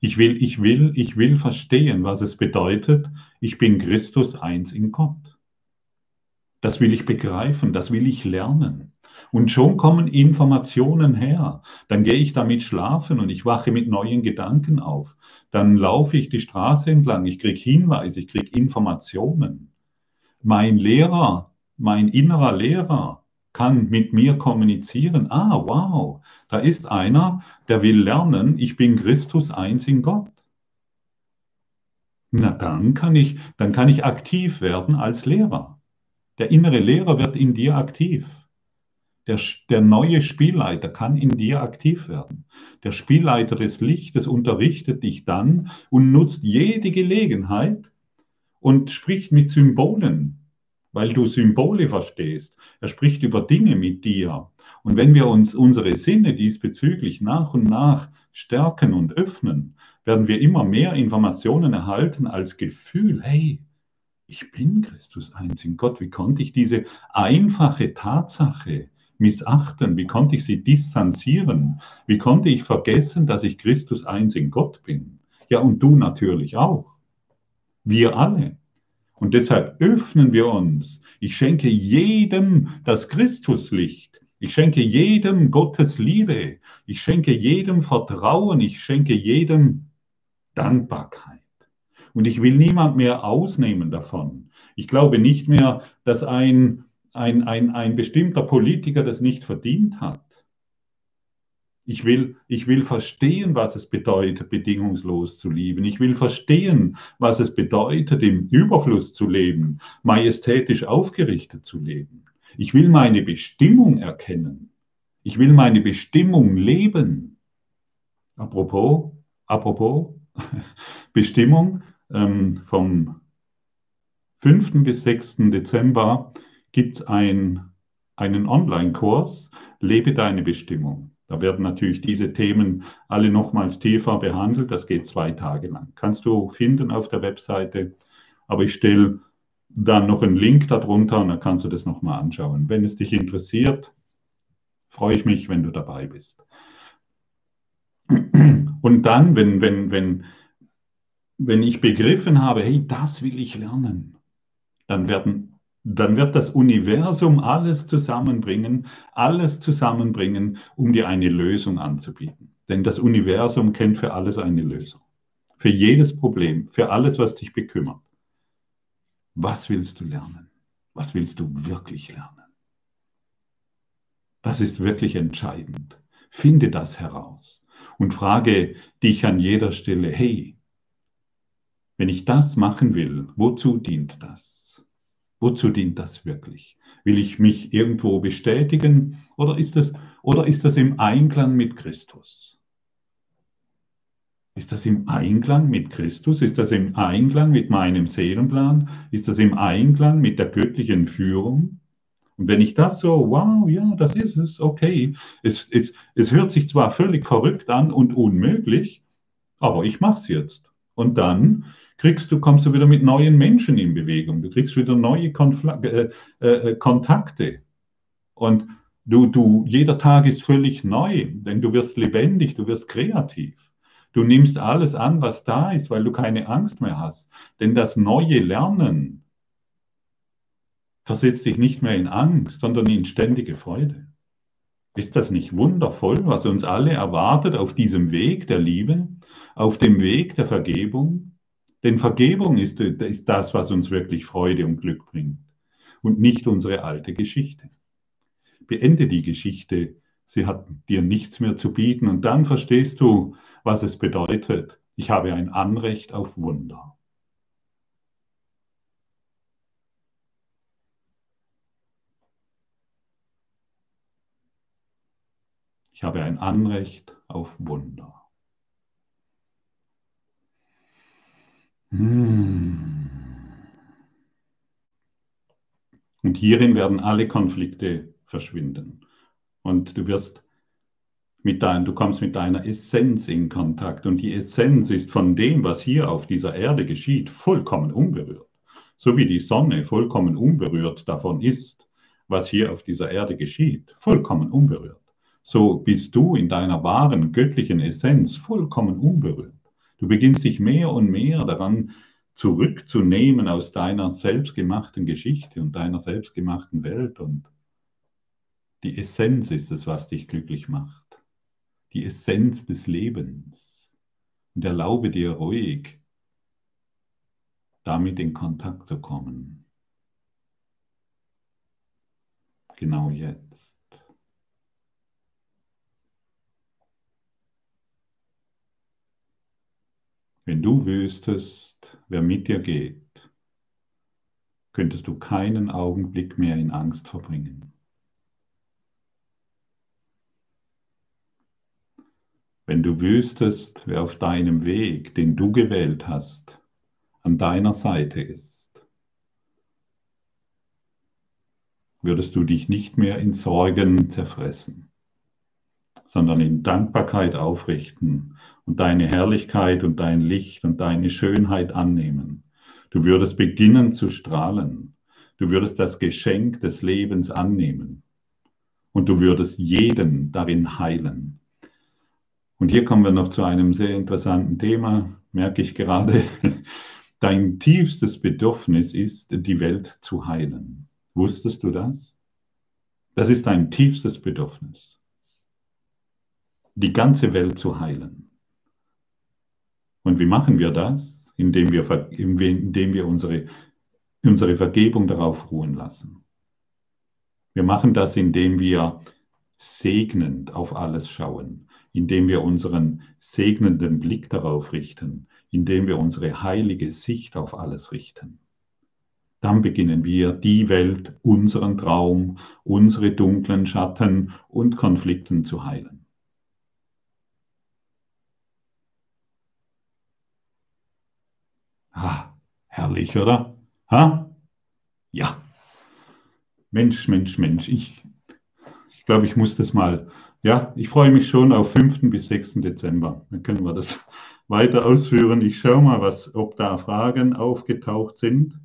ich will, ich will, ich will verstehen, was es bedeutet, ich bin Christus eins in Gott. Das will ich begreifen, das will ich lernen. Und schon kommen Informationen her. Dann gehe ich damit schlafen und ich wache mit neuen Gedanken auf. Dann laufe ich die Straße entlang, ich kriege Hinweise, ich kriege Informationen. Mein Lehrer mein innerer Lehrer kann mit mir kommunizieren. Ah, wow, da ist einer, der will lernen, ich bin Christus eins in Gott. Na, dann kann ich, dann kann ich aktiv werden als Lehrer. Der innere Lehrer wird in dir aktiv. Der, der neue Spielleiter kann in dir aktiv werden. Der Spielleiter des Lichtes unterrichtet dich dann und nutzt jede Gelegenheit und spricht mit Symbolen, weil du Symbole verstehst. Er spricht über Dinge mit dir. Und wenn wir uns unsere Sinne diesbezüglich nach und nach stärken und öffnen, werden wir immer mehr Informationen erhalten als Gefühl, hey, ich bin Christus eins in Gott. Wie konnte ich diese einfache Tatsache missachten? Wie konnte ich sie distanzieren? Wie konnte ich vergessen, dass ich Christus eins in Gott bin? Ja, und du natürlich auch. Wir alle. Und deshalb öffnen wir uns. Ich schenke jedem das Christuslicht. Ich schenke jedem Gottes Liebe. Ich schenke jedem Vertrauen. Ich schenke jedem Dankbarkeit. Und ich will niemand mehr ausnehmen davon. Ich glaube nicht mehr, dass ein, ein, ein, ein bestimmter Politiker das nicht verdient hat. Ich will, ich will verstehen, was es bedeutet, bedingungslos zu lieben. Ich will verstehen, was es bedeutet, im Überfluss zu leben, majestätisch aufgerichtet zu leben. Ich will meine Bestimmung erkennen. Ich will meine Bestimmung leben. Apropos, apropos <laughs> Bestimmung, ähm, vom 5. bis 6. Dezember gibt es ein, einen Online-Kurs, Lebe deine Bestimmung. Da werden natürlich diese Themen alle nochmals tiefer behandelt. Das geht zwei Tage lang. Kannst du finden auf der Webseite. Aber ich stelle dann noch einen Link darunter und dann kannst du das nochmal anschauen. Wenn es dich interessiert, freue ich mich, wenn du dabei bist. Und dann, wenn, wenn, wenn, wenn ich begriffen habe, hey, das will ich lernen, dann werden dann wird das Universum alles zusammenbringen, alles zusammenbringen, um dir eine Lösung anzubieten. Denn das Universum kennt für alles eine Lösung. Für jedes Problem, für alles, was dich bekümmert. Was willst du lernen? Was willst du wirklich lernen? Das ist wirklich entscheidend. Finde das heraus und frage dich an jeder Stelle, hey, wenn ich das machen will, wozu dient das? Wozu dient das wirklich? Will ich mich irgendwo bestätigen oder ist das, oder ist das im Einklang mit Christus? Ist das im Einklang mit Christus? Ist das im Einklang mit meinem Seelenplan? Ist das im Einklang mit der göttlichen Führung? Und wenn ich das so, wow, ja, das ist es, okay. Es, es, es hört sich zwar völlig verrückt an und unmöglich, aber ich mache es jetzt. Und dann kriegst du, kommst du wieder mit neuen Menschen in Bewegung. Du kriegst wieder neue Konfl äh, äh, Kontakte. Und du, du, jeder Tag ist völlig neu, denn du wirst lebendig, du wirst kreativ. Du nimmst alles an, was da ist, weil du keine Angst mehr hast. Denn das neue Lernen versetzt dich nicht mehr in Angst, sondern in ständige Freude. Ist das nicht wundervoll, was uns alle erwartet auf diesem Weg der Liebe, auf dem Weg der Vergebung? Denn Vergebung ist, ist das, was uns wirklich Freude und Glück bringt und nicht unsere alte Geschichte. Beende die Geschichte, sie hat dir nichts mehr zu bieten und dann verstehst du, was es bedeutet. Ich habe ein Anrecht auf Wunder. Ich habe ein Anrecht auf Wunder. Hm. Und hierin werden alle Konflikte verschwinden. Und du wirst mit dein, du kommst mit deiner Essenz in Kontakt. Und die Essenz ist von dem, was hier auf dieser Erde geschieht, vollkommen unberührt. So wie die Sonne vollkommen unberührt davon ist, was hier auf dieser Erde geschieht, vollkommen unberührt so bist du in deiner wahren göttlichen Essenz vollkommen unberührt. Du beginnst dich mehr und mehr daran zurückzunehmen aus deiner selbstgemachten Geschichte und deiner selbstgemachten Welt. Und die Essenz ist es, was dich glücklich macht. Die Essenz des Lebens. Und erlaube dir ruhig, damit in Kontakt zu kommen. Genau jetzt. Wenn du wüsstest, wer mit dir geht, könntest du keinen Augenblick mehr in Angst verbringen. Wenn du wüsstest, wer auf deinem Weg, den du gewählt hast, an deiner Seite ist, würdest du dich nicht mehr in Sorgen zerfressen sondern in Dankbarkeit aufrichten und deine Herrlichkeit und dein Licht und deine Schönheit annehmen. Du würdest beginnen zu strahlen. Du würdest das Geschenk des Lebens annehmen. Und du würdest jeden darin heilen. Und hier kommen wir noch zu einem sehr interessanten Thema, merke ich gerade. <laughs> Dein tiefstes Bedürfnis ist, die Welt zu heilen. Wusstest du das? Das ist dein tiefstes Bedürfnis die ganze Welt zu heilen. Und wie machen wir das? Indem wir, indem wir unsere, unsere Vergebung darauf ruhen lassen. Wir machen das, indem wir segnend auf alles schauen, indem wir unseren segnenden Blick darauf richten, indem wir unsere heilige Sicht auf alles richten. Dann beginnen wir die Welt, unseren Traum, unsere dunklen Schatten und Konflikten zu heilen. Ah, herrlich, oder? Ha? Ja. Mensch, Mensch, Mensch. Ich, ich glaube, ich muss das mal. Ja, ich freue mich schon auf 5. bis 6. Dezember. Dann können wir das <laughs> weiter ausführen. Ich schaue mal, was, ob da Fragen aufgetaucht sind.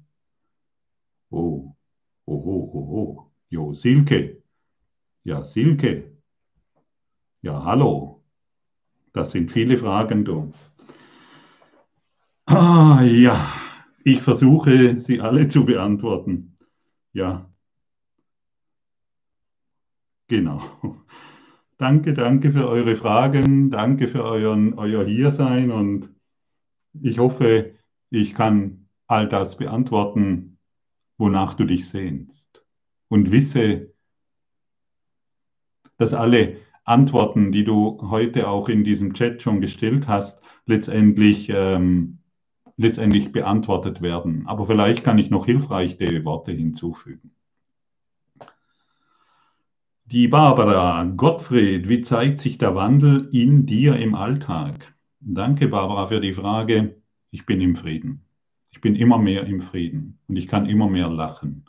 Oh, oho, oho. Jo, Silke. Ja, Silke. Ja, hallo. Das sind viele Fragen, du. Ah, ja, ich versuche, sie alle zu beantworten. Ja, genau. Danke, danke für eure Fragen, danke für euren, euer Hiersein und ich hoffe, ich kann all das beantworten, wonach du dich sehnst. Und wisse, dass alle Antworten, die du heute auch in diesem Chat schon gestellt hast, letztendlich ähm, letztendlich beantwortet werden. Aber vielleicht kann ich noch hilfreiche Worte hinzufügen. Die Barbara, Gottfried, wie zeigt sich der Wandel in dir im Alltag? Danke, Barbara, für die Frage. Ich bin im Frieden. Ich bin immer mehr im Frieden und ich kann immer mehr lachen.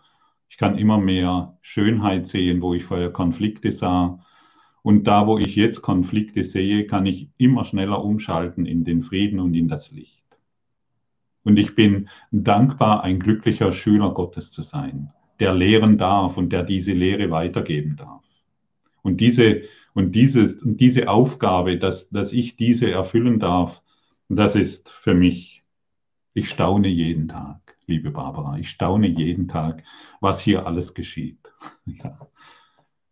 Ich kann immer mehr Schönheit sehen, wo ich vorher Konflikte sah. Und da, wo ich jetzt Konflikte sehe, kann ich immer schneller umschalten in den Frieden und in das Licht. Und ich bin dankbar, ein glücklicher Schüler Gottes zu sein, der lehren darf und der diese Lehre weitergeben darf. Und diese, und diese, diese Aufgabe, dass, dass ich diese erfüllen darf, das ist für mich, ich staune jeden Tag. liebe Barbara. Ich staune jeden Tag, was hier alles geschieht. <laughs> ja.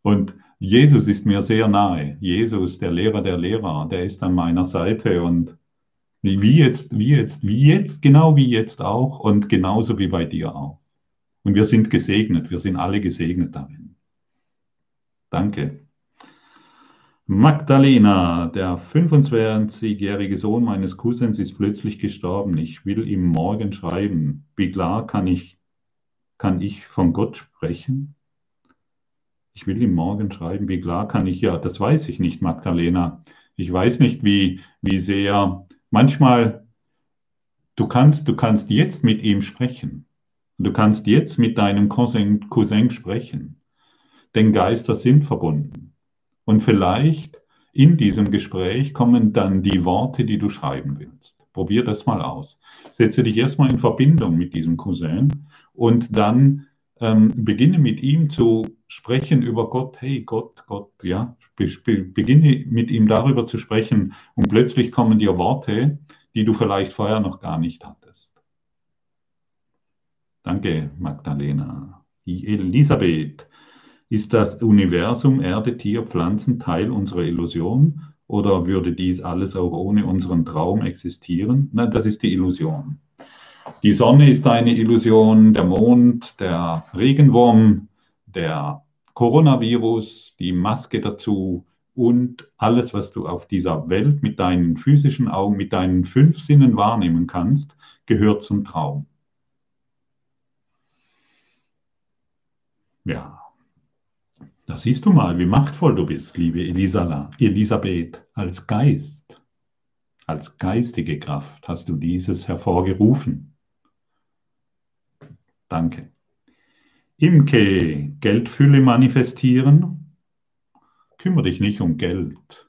Und Jesus ist mir sehr nahe. Jesus, der Lehrer der Lehrer, der ist an meiner Seite und wie jetzt, wie jetzt, wie jetzt, genau wie jetzt auch und genauso wie bei dir auch. Und wir sind gesegnet, wir sind alle gesegnet darin. Danke. Magdalena, der 25-jährige Sohn meines Cousins, ist plötzlich gestorben. Ich will ihm morgen schreiben. Wie klar kann ich, kann ich von Gott sprechen? Ich will ihm morgen schreiben. Wie klar kann ich? Ja, das weiß ich nicht, Magdalena. Ich weiß nicht, wie, wie sehr. Manchmal, du kannst, du kannst jetzt mit ihm sprechen. Du kannst jetzt mit deinem Cousin, Cousin sprechen. Denn Geister sind verbunden. Und vielleicht in diesem Gespräch kommen dann die Worte, die du schreiben willst. Probier das mal aus. Setze dich erstmal in Verbindung mit diesem Cousin und dann ähm, beginne mit ihm zu sprechen über Gott. Hey Gott, Gott, ja. Be beginne mit ihm darüber zu sprechen und plötzlich kommen dir Worte, die du vielleicht vorher noch gar nicht hattest. Danke, Magdalena. Elisabeth, ist das Universum, Erde, Tier, Pflanzen Teil unserer Illusion oder würde dies alles auch ohne unseren Traum existieren? Nein, das ist die Illusion. Die Sonne ist eine Illusion, der Mond, der Regenwurm, der Coronavirus, die Maske dazu und alles, was du auf dieser Welt mit deinen physischen Augen, mit deinen fünf Sinnen wahrnehmen kannst, gehört zum Traum. Ja, da siehst du mal, wie machtvoll du bist, liebe Elisala, Elisabeth, als Geist. Als geistige Kraft hast du dieses hervorgerufen. Danke. Imke, Geldfülle manifestieren? Kümmere dich nicht um Geld.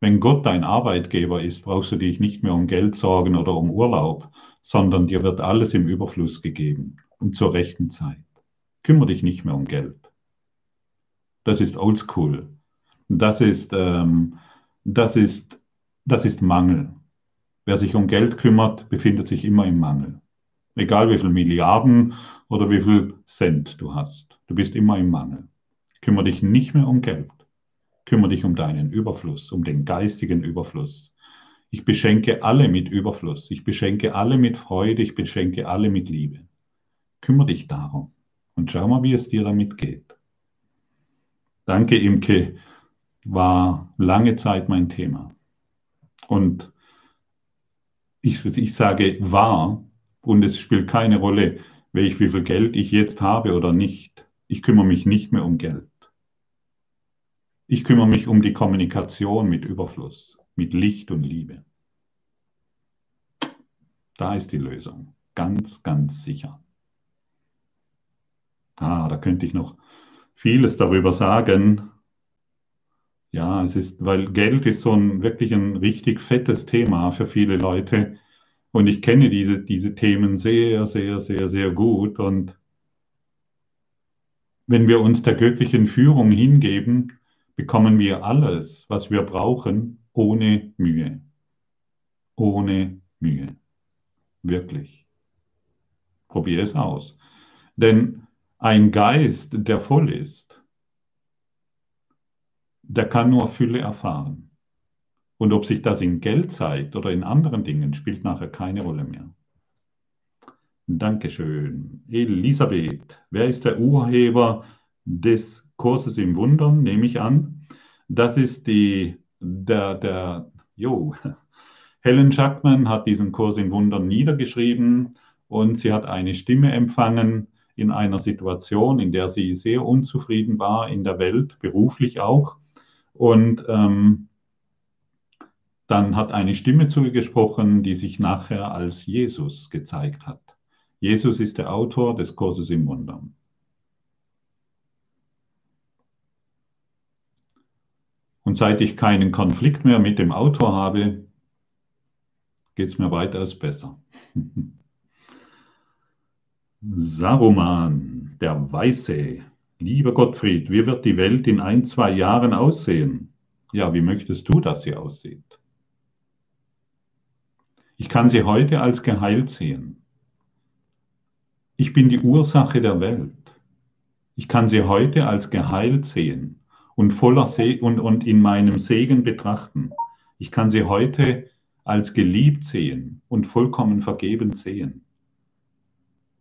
Wenn Gott dein Arbeitgeber ist, brauchst du dich nicht mehr um Geld sorgen oder um Urlaub, sondern dir wird alles im Überfluss gegeben und zur rechten Zeit. Kümmere dich nicht mehr um Geld. Das ist Oldschool. Das ist, ähm, das, ist, das ist Mangel. Wer sich um Geld kümmert, befindet sich immer im Mangel. Egal wie viel Milliarden oder wie viel Cent du hast. Du bist immer im Mangel. Kümmere dich nicht mehr um Geld. Kümmere dich um deinen Überfluss, um den geistigen Überfluss. Ich beschenke alle mit Überfluss. Ich beschenke alle mit Freude. Ich beschenke alle mit Liebe. Kümmere dich darum und schau mal, wie es dir damit geht. Danke, Imke, war lange Zeit mein Thema. Und ich, ich sage war, und es spielt keine Rolle, welch wie viel Geld ich jetzt habe oder nicht. Ich kümmere mich nicht mehr um Geld. Ich kümmere mich um die Kommunikation mit Überfluss, mit Licht und Liebe. Da ist die Lösung. Ganz, ganz sicher. Ah, da könnte ich noch vieles darüber sagen. Ja, es ist, weil Geld ist so ein wirklich ein richtig fettes Thema für viele Leute. Und ich kenne diese, diese Themen sehr, sehr, sehr, sehr gut. Und wenn wir uns der göttlichen Führung hingeben, bekommen wir alles, was wir brauchen, ohne Mühe. Ohne Mühe. Wirklich. Probier es aus. Denn ein Geist, der voll ist, der kann nur Fülle erfahren. Und ob sich das in Geld zeigt oder in anderen Dingen, spielt nachher keine Rolle mehr. Dankeschön. Elisabeth, wer ist der Urheber des Kurses im Wundern, nehme ich an? Das ist die, der, der, jo, <laughs> Helen Jackman hat diesen Kurs in Wundern niedergeschrieben und sie hat eine Stimme empfangen, in einer Situation, in der sie sehr unzufrieden war in der Welt, beruflich auch. Und ähm, dann hat eine Stimme zugesprochen, die sich nachher als Jesus gezeigt hat. Jesus ist der Autor des Kurses im Wundern. Und seit ich keinen Konflikt mehr mit dem Autor habe, geht es mir weitaus besser. <laughs> Saruman, der Weiße. Lieber Gottfried, wie wird die Welt in ein, zwei Jahren aussehen? Ja, wie möchtest du, dass sie aussieht? Ich kann sie heute als geheilt sehen. Ich bin die Ursache der Welt. Ich kann sie heute als geheilt sehen und, voller Se und, und in meinem Segen betrachten. Ich kann sie heute als geliebt sehen und vollkommen vergebend sehen.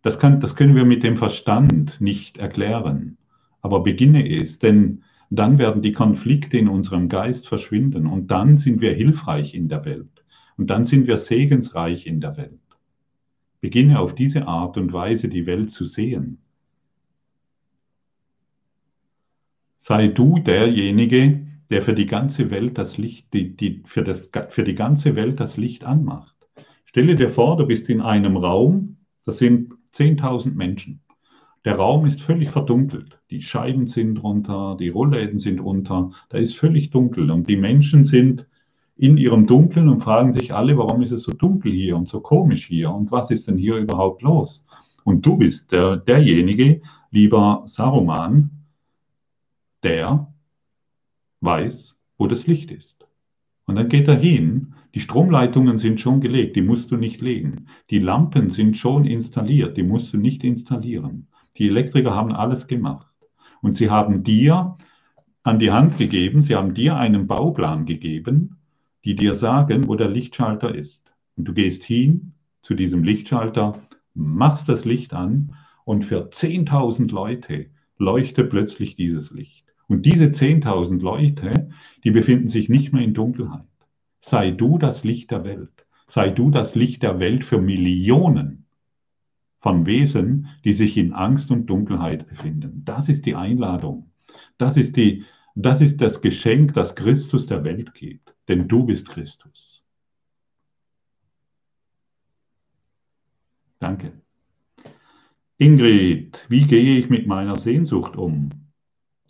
Das, kann, das können wir mit dem Verstand nicht erklären, aber beginne es, denn dann werden die Konflikte in unserem Geist verschwinden und dann sind wir hilfreich in der Welt und dann sind wir segensreich in der Welt. Beginne auf diese Art und Weise die Welt zu sehen. Sei du derjenige, der für die ganze Welt das Licht, die, die, für, das, für die ganze Welt das Licht anmacht. Stelle dir vor, du bist in einem Raum, da sind 10.000 Menschen. Der Raum ist völlig verdunkelt. Die Scheiben sind runter, die Rollläden sind unter, da ist völlig dunkel und die Menschen sind in ihrem Dunkeln und fragen sich alle, warum ist es so dunkel hier und so komisch hier und was ist denn hier überhaupt los? Und du bist der, derjenige, lieber Saruman, der weiß, wo das Licht ist. Und dann geht er hin die Stromleitungen sind schon gelegt, die musst du nicht legen. Die Lampen sind schon installiert, die musst du nicht installieren. Die Elektriker haben alles gemacht. Und sie haben dir an die Hand gegeben, sie haben dir einen Bauplan gegeben, die dir sagen, wo der Lichtschalter ist. Und du gehst hin zu diesem Lichtschalter, machst das Licht an und für 10.000 Leute leuchtet plötzlich dieses Licht. Und diese 10.000 Leute, die befinden sich nicht mehr in Dunkelheit. Sei du das Licht der Welt. Sei du das Licht der Welt für Millionen von Wesen, die sich in Angst und Dunkelheit befinden. Das ist die Einladung. Das ist, die, das ist das Geschenk, das Christus der Welt gibt. Denn du bist Christus. Danke. Ingrid, wie gehe ich mit meiner Sehnsucht um?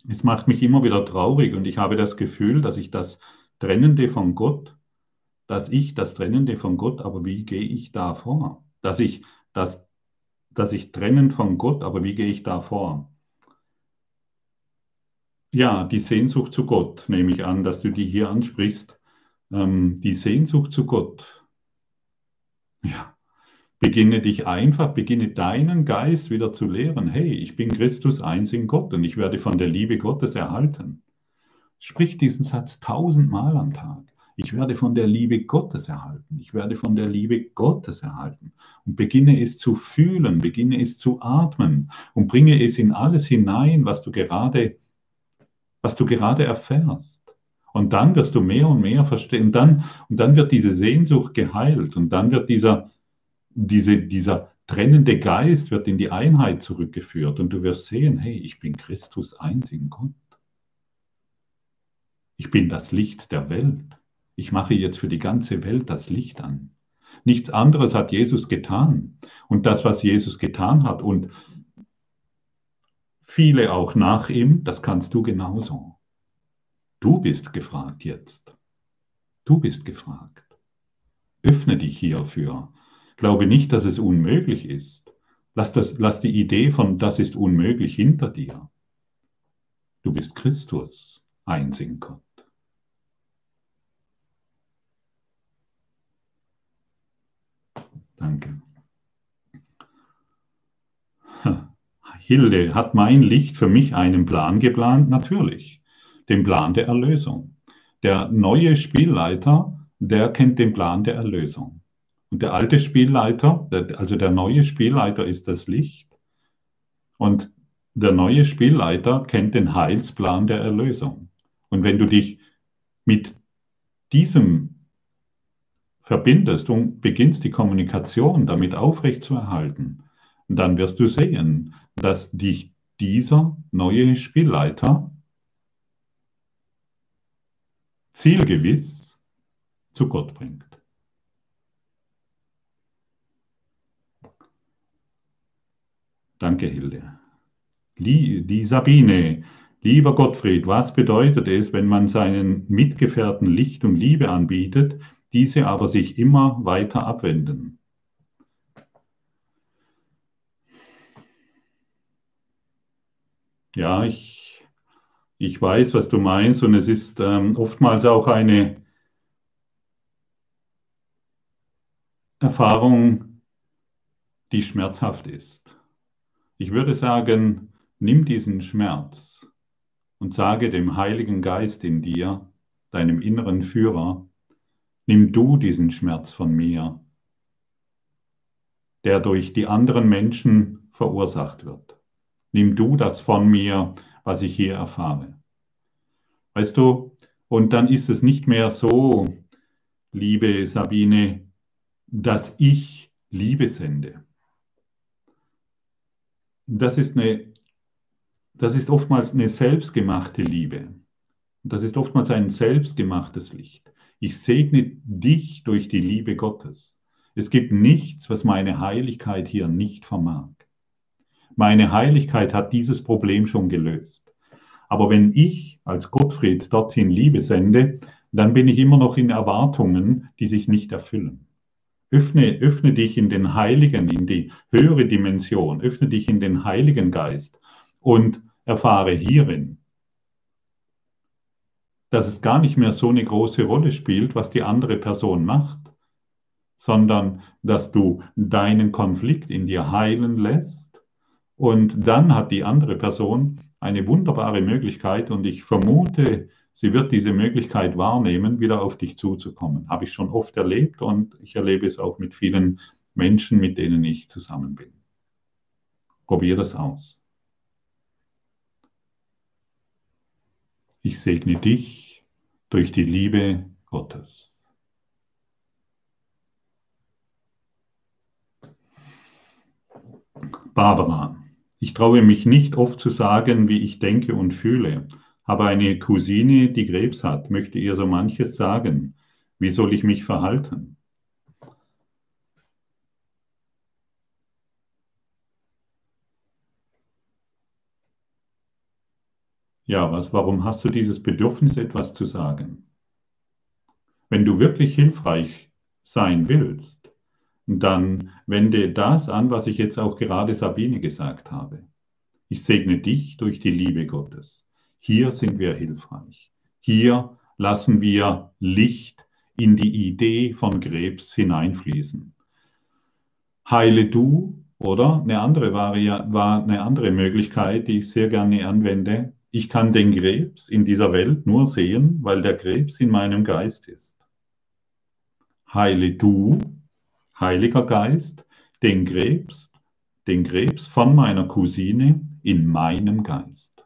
Es macht mich immer wieder traurig und ich habe das Gefühl, dass ich das Trennende von Gott dass ich das Trennende von Gott, aber wie gehe ich da vor? Dass ich, das, dass ich trennend von Gott, aber wie gehe ich da vor? Ja, die Sehnsucht zu Gott, nehme ich an, dass du die hier ansprichst. Ähm, die Sehnsucht zu Gott. Ja, beginne dich einfach, beginne deinen Geist wieder zu lehren. Hey, ich bin Christus eins in Gott und ich werde von der Liebe Gottes erhalten. Sprich diesen Satz tausendmal am Tag. Ich werde von der Liebe Gottes erhalten. Ich werde von der Liebe Gottes erhalten. Und beginne es zu fühlen, beginne es zu atmen und bringe es in alles hinein, was du gerade, was du gerade erfährst. Und dann wirst du mehr und mehr verstehen. Und dann, und dann wird diese Sehnsucht geheilt. Und dann wird dieser, diese, dieser trennende Geist wird in die Einheit zurückgeführt. Und du wirst sehen, hey, ich bin Christus eins in Gott. Ich bin das Licht der Welt. Ich mache jetzt für die ganze Welt das Licht an. Nichts anderes hat Jesus getan. Und das, was Jesus getan hat und viele auch nach ihm, das kannst du genauso. Du bist gefragt jetzt. Du bist gefragt. Öffne dich hierfür. Glaube nicht, dass es unmöglich ist. Lass, das, lass die Idee von das ist unmöglich hinter dir. Du bist Christus, eins in Gott. Danke. Hilde, hat mein Licht für mich einen Plan geplant? Natürlich, den Plan der Erlösung. Der neue Spielleiter, der kennt den Plan der Erlösung. Und der alte Spielleiter, also der neue Spielleiter ist das Licht. Und der neue Spielleiter kennt den Heilsplan der Erlösung. Und wenn du dich mit diesem verbindest und beginnst die Kommunikation damit aufrechtzuerhalten, dann wirst du sehen, dass dich dieser neue Spielleiter zielgewiss zu Gott bringt. Danke, Hilde. Die Sabine, lieber Gottfried, was bedeutet es, wenn man seinen Mitgefährten Licht und Liebe anbietet, diese aber sich immer weiter abwenden. Ja, ich, ich weiß, was du meinst und es ist ähm, oftmals auch eine Erfahrung, die schmerzhaft ist. Ich würde sagen, nimm diesen Schmerz und sage dem Heiligen Geist in dir, deinem inneren Führer, nimm du diesen Schmerz von mir, der durch die anderen Menschen verursacht wird. Nimm du das von mir, was ich hier erfahre. Weißt du, und dann ist es nicht mehr so, liebe Sabine, dass ich Liebe sende. Das ist, eine, das ist oftmals eine selbstgemachte Liebe. Das ist oftmals ein selbstgemachtes Licht. Ich segne dich durch die Liebe Gottes. Es gibt nichts, was meine Heiligkeit hier nicht vermag. Meine Heiligkeit hat dieses Problem schon gelöst. Aber wenn ich als Gottfried dorthin Liebe sende, dann bin ich immer noch in Erwartungen, die sich nicht erfüllen. Öffne, öffne dich in den Heiligen, in die höhere Dimension, öffne dich in den Heiligen Geist und erfahre hierin, dass es gar nicht mehr so eine große Rolle spielt, was die andere Person macht, sondern dass du deinen Konflikt in dir heilen lässt und dann hat die andere Person eine wunderbare Möglichkeit und ich vermute, sie wird diese Möglichkeit wahrnehmen, wieder auf dich zuzukommen. Habe ich schon oft erlebt und ich erlebe es auch mit vielen Menschen, mit denen ich zusammen bin. Probier das aus. Ich segne dich durch die Liebe Gottes. Barbara, ich traue mich nicht oft zu sagen, wie ich denke und fühle, habe eine Cousine, die Krebs hat, möchte ihr so manches sagen. Wie soll ich mich verhalten? Ja, was, warum hast du dieses Bedürfnis, etwas zu sagen? Wenn du wirklich hilfreich sein willst, dann wende das an, was ich jetzt auch gerade Sabine gesagt habe. Ich segne dich durch die Liebe Gottes. Hier sind wir hilfreich. Hier lassen wir Licht in die Idee von Krebs hineinfließen. Heile du oder eine andere war, war eine andere Möglichkeit, die ich sehr gerne anwende, ich kann den Krebs in dieser Welt nur sehen, weil der Krebs in meinem Geist ist. Heile du, Heiliger Geist, den Krebs, den Krebs von meiner Cousine in meinem Geist.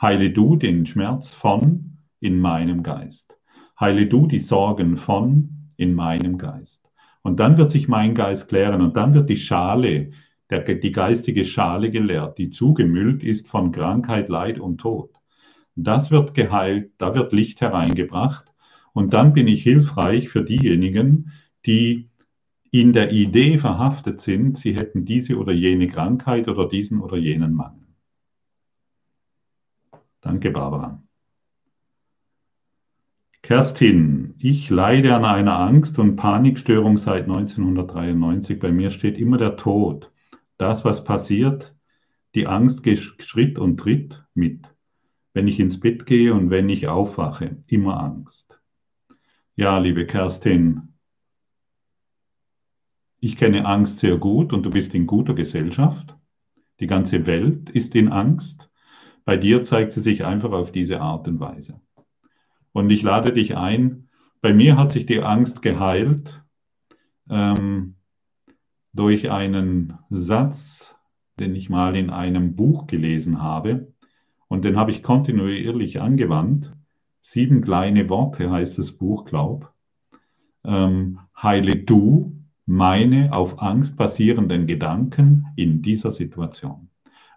Heile du den Schmerz von in meinem Geist. Heile du die Sorgen von in meinem Geist. Und dann wird sich mein Geist klären und dann wird die Schale der, die geistige Schale geleert, die zugemüllt ist von Krankheit, Leid und Tod. Das wird geheilt, da wird Licht hereingebracht und dann bin ich hilfreich für diejenigen, die in der Idee verhaftet sind, sie hätten diese oder jene Krankheit oder diesen oder jenen Mangel. Danke, Barbara. Kerstin, ich leide an einer Angst- und Panikstörung seit 1993. Bei mir steht immer der Tod das, was passiert, die Angst geht Schritt und Tritt mit. Wenn ich ins Bett gehe und wenn ich aufwache, immer Angst. Ja, liebe Kerstin, ich kenne Angst sehr gut und du bist in guter Gesellschaft. Die ganze Welt ist in Angst. Bei dir zeigt sie sich einfach auf diese Art und Weise. Und ich lade dich ein, bei mir hat sich die Angst geheilt. Ähm, durch einen Satz, den ich mal in einem Buch gelesen habe. Und den habe ich kontinuierlich angewandt. Sieben kleine Worte heißt das Buch, glaub. Ähm, heile du meine auf Angst basierenden Gedanken in dieser Situation.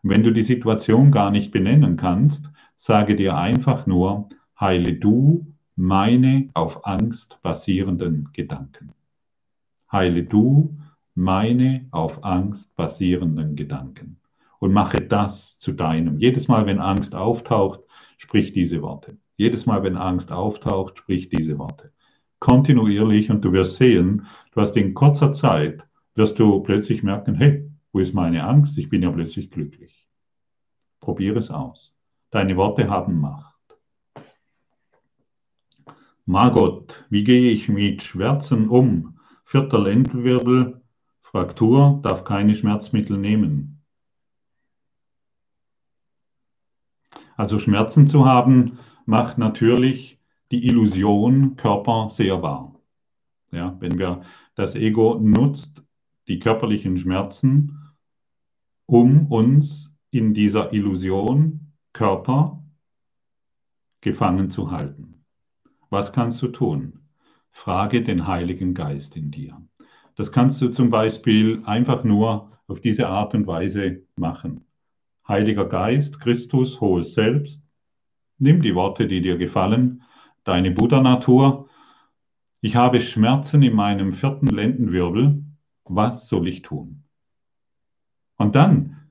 Wenn du die Situation gar nicht benennen kannst, sage dir einfach nur, heile du meine auf Angst basierenden Gedanken. Heile du meine auf Angst basierenden Gedanken und mache das zu deinem. Jedes Mal, wenn Angst auftaucht, sprich diese Worte. Jedes Mal, wenn Angst auftaucht, sprich diese Worte. Kontinuierlich und du wirst sehen, was in kurzer Zeit wirst du plötzlich merken, hey, wo ist meine Angst? Ich bin ja plötzlich glücklich. Probiere es aus. Deine Worte haben Macht. Margot, wie gehe ich mit Schmerzen um? Vierter Lendenwirbel, Fraktur, darf keine Schmerzmittel nehmen. Also Schmerzen zu haben, macht natürlich die Illusion Körper sehr wahr. Ja, wenn wir das Ego nutzt, die körperlichen Schmerzen, um uns in dieser Illusion Körper gefangen zu halten. Was kannst du tun? Frage den Heiligen Geist in dir. Das kannst du zum Beispiel einfach nur auf diese Art und Weise machen. Heiliger Geist, Christus, hohes Selbst, nimm die Worte, die dir gefallen, deine Buddha-Natur. Ich habe Schmerzen in meinem vierten Lendenwirbel. Was soll ich tun? Und dann,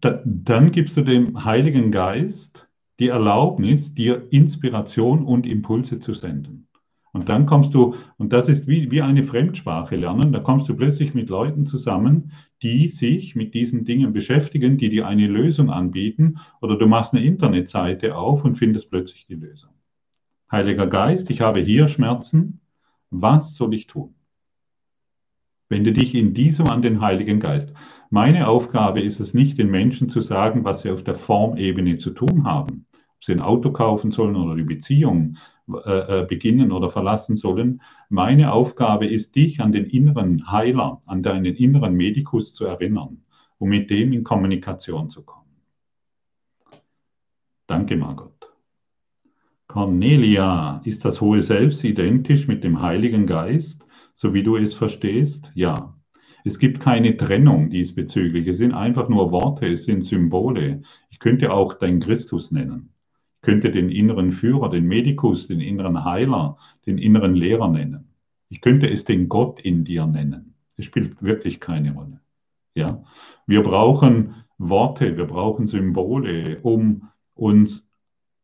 da, dann gibst du dem Heiligen Geist die Erlaubnis, dir Inspiration und Impulse zu senden. Und dann kommst du, und das ist wie, wie eine Fremdsprache lernen, da kommst du plötzlich mit Leuten zusammen, die sich mit diesen Dingen beschäftigen, die dir eine Lösung anbieten, oder du machst eine Internetseite auf und findest plötzlich die Lösung. Heiliger Geist, ich habe hier Schmerzen, was soll ich tun? Wende dich in diesem an den Heiligen Geist. Meine Aufgabe ist es nicht, den Menschen zu sagen, was sie auf der Formebene zu tun haben. Ob sie ein Auto kaufen sollen oder die Beziehung äh, äh, beginnen oder verlassen sollen. Meine Aufgabe ist, dich an den inneren Heiler, an deinen inneren Medikus zu erinnern, um mit dem in Kommunikation zu kommen. Danke, Margot. Cornelia, ist das hohe Selbst identisch mit dem Heiligen Geist, so wie du es verstehst? Ja. Es gibt keine Trennung diesbezüglich. Es sind einfach nur Worte, es sind Symbole. Ich könnte auch dein Christus nennen könnte den inneren Führer, den Medikus, den inneren Heiler, den inneren Lehrer nennen. Ich könnte es den Gott in dir nennen. Es spielt wirklich keine Rolle. Ja? Wir brauchen Worte, wir brauchen Symbole, um uns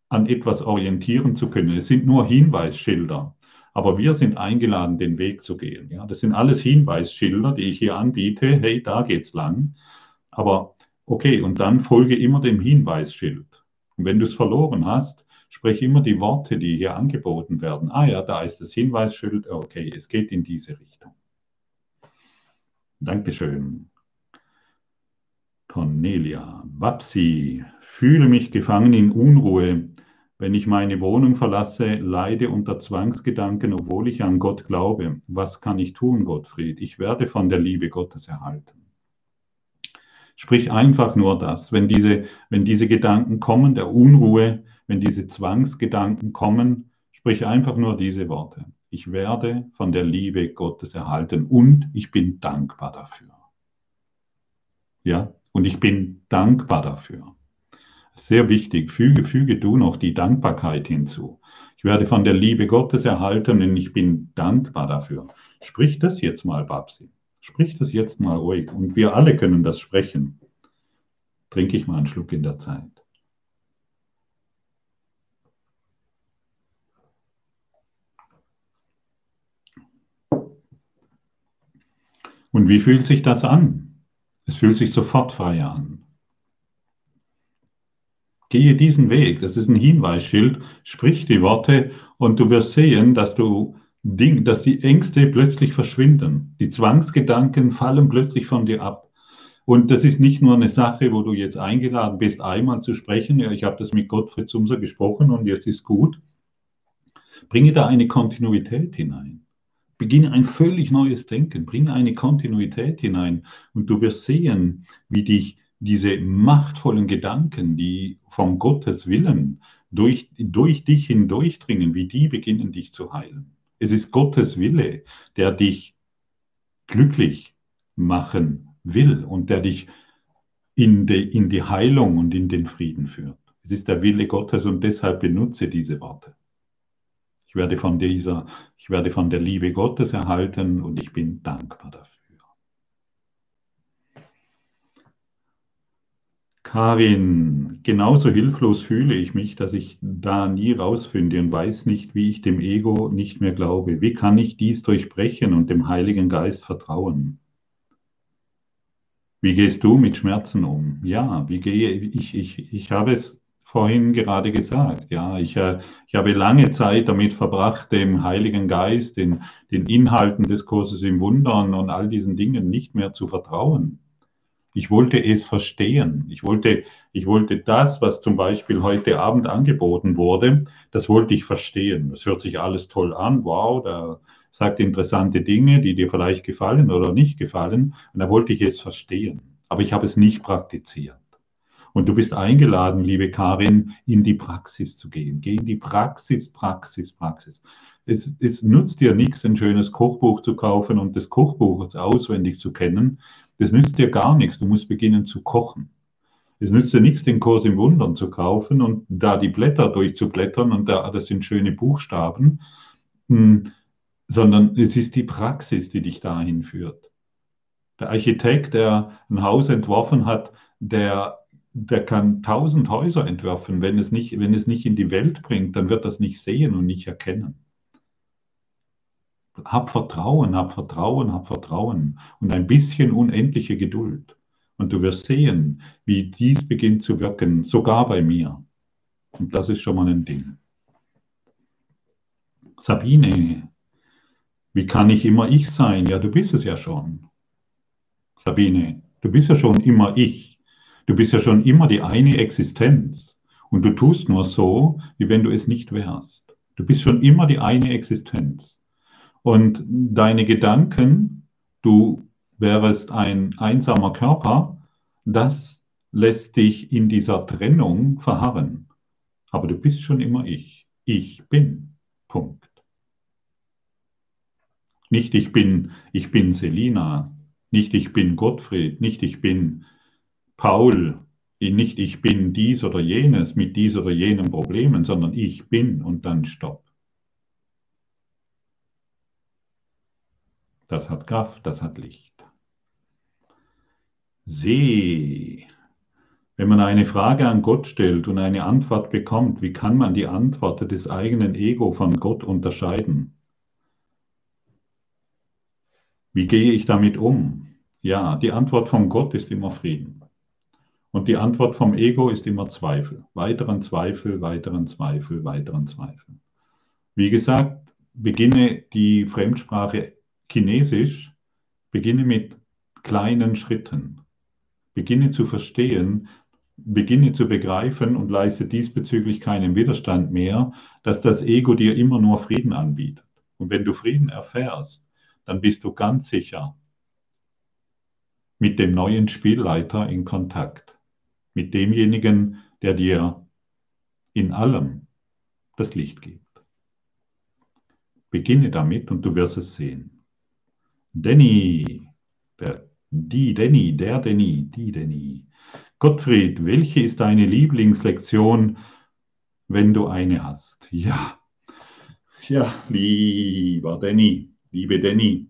an etwas orientieren zu können. Es sind nur Hinweisschilder. Aber wir sind eingeladen, den Weg zu gehen. Ja? Das sind alles Hinweisschilder, die ich hier anbiete. Hey, da geht's lang. Aber okay, und dann folge immer dem Hinweisschild. Und wenn du es verloren hast, sprich immer die Worte, die hier angeboten werden. Ah ja, da ist das Hinweisschild. Okay, es geht in diese Richtung. Dankeschön. Cornelia, Wapsi, fühle mich gefangen in Unruhe. Wenn ich meine Wohnung verlasse, leide unter Zwangsgedanken, obwohl ich an Gott glaube. Was kann ich tun, Gottfried? Ich werde von der Liebe Gottes erhalten. Sprich einfach nur das, wenn diese, wenn diese Gedanken kommen, der Unruhe, wenn diese Zwangsgedanken kommen, sprich einfach nur diese Worte. Ich werde von der Liebe Gottes erhalten und ich bin dankbar dafür. Ja, und ich bin dankbar dafür. Sehr wichtig, füge, füge du noch die Dankbarkeit hinzu. Ich werde von der Liebe Gottes erhalten und ich bin dankbar dafür. Sprich das jetzt mal, Babsi. Sprich das jetzt mal ruhig und wir alle können das sprechen. Trinke ich mal einen Schluck in der Zeit. Und wie fühlt sich das an? Es fühlt sich sofort frei an. Gehe diesen Weg, das ist ein Hinweisschild, sprich die Worte und du wirst sehen, dass du Ding, dass die Ängste plötzlich verschwinden. Die Zwangsgedanken fallen plötzlich von dir ab. Und das ist nicht nur eine Sache, wo du jetzt eingeladen bist, einmal zu sprechen. Ja, ich habe das mit Gottfried Sumser gesprochen und jetzt ist gut. Bringe da eine Kontinuität hinein. Beginne ein völlig neues Denken. Bringe eine Kontinuität hinein. Und du wirst sehen, wie dich diese machtvollen Gedanken, die vom Gottes Willen durch, durch dich hindurchdringen, wie die beginnen dich zu heilen. Es ist Gottes Wille, der dich glücklich machen will und der dich in die, in die Heilung und in den Frieden führt. Es ist der Wille Gottes und deshalb benutze diese Worte. Ich werde von dieser, ich werde von der Liebe Gottes erhalten und ich bin dankbar dafür. Karin, genauso hilflos fühle ich mich, dass ich da nie rausfinde und weiß nicht, wie ich dem Ego nicht mehr glaube. Wie kann ich dies durchbrechen und dem Heiligen Geist vertrauen? Wie gehst du mit Schmerzen um? Ja, wie gehe ich? Ich, ich habe es vorhin gerade gesagt. Ja, ich, äh, ich habe lange Zeit damit verbracht, dem Heiligen Geist, den, den Inhalten des Kurses im Wundern und all diesen Dingen nicht mehr zu vertrauen. Ich wollte es verstehen. Ich wollte, ich wollte das, was zum Beispiel heute Abend angeboten wurde, das wollte ich verstehen. Das hört sich alles toll an. Wow, da sagt interessante Dinge, die dir vielleicht gefallen oder nicht gefallen. Und da wollte ich es verstehen. Aber ich habe es nicht praktiziert. Und du bist eingeladen, liebe Karin, in die Praxis zu gehen. Geh in die Praxis, Praxis, Praxis. Es, es nutzt dir nichts, ein schönes Kochbuch zu kaufen und das Kochbuch auswendig zu kennen. Das nützt dir gar nichts. Du musst beginnen zu kochen. Es nützt dir nichts, den Kurs im Wundern zu kaufen und da die Blätter durchzublättern und da, das sind schöne Buchstaben, hm, sondern es ist die Praxis, die dich dahin führt. Der Architekt, der ein Haus entworfen hat, der der kann tausend Häuser entwerfen. Wenn es, nicht, wenn es nicht in die Welt bringt, dann wird das nicht sehen und nicht erkennen. Hab Vertrauen, hab Vertrauen, hab Vertrauen und ein bisschen unendliche Geduld. Und du wirst sehen, wie dies beginnt zu wirken, sogar bei mir. Und das ist schon mal ein Ding. Sabine, wie kann ich immer ich sein? Ja, du bist es ja schon. Sabine, du bist ja schon immer ich. Du bist ja schon immer die eine Existenz und du tust nur so, wie wenn du es nicht wärst. Du bist schon immer die eine Existenz. Und deine Gedanken, du wärst ein einsamer Körper, das lässt dich in dieser Trennung verharren. Aber du bist schon immer ich. Ich bin. Punkt. Nicht ich bin, ich bin Selina, nicht ich bin Gottfried, nicht ich bin Paul, nicht ich bin dies oder jenes mit dies oder jenem Problemen, sondern ich bin und dann Stopp. Das hat Kraft, das hat Licht. Seh. Wenn man eine Frage an Gott stellt und eine Antwort bekommt, wie kann man die Antwort des eigenen Ego von Gott unterscheiden? Wie gehe ich damit um? Ja, die Antwort von Gott ist immer Frieden. Und die Antwort vom Ego ist immer Zweifel. Weiteren Zweifel, weiteren Zweifel, weiteren Zweifel. Wie gesagt, beginne die Fremdsprache Chinesisch, beginne mit kleinen Schritten. Beginne zu verstehen, beginne zu begreifen und leiste diesbezüglich keinen Widerstand mehr, dass das Ego dir immer nur Frieden anbietet. Und wenn du Frieden erfährst, dann bist du ganz sicher mit dem neuen Spielleiter in Kontakt mit demjenigen, der dir in allem das Licht gibt. Beginne damit und du wirst es sehen. Danny, der, die Danny, der Danny, die Danny. Gottfried, welche ist deine Lieblingslektion, wenn du eine hast? Ja, ja, lieber Danny, liebe Danny.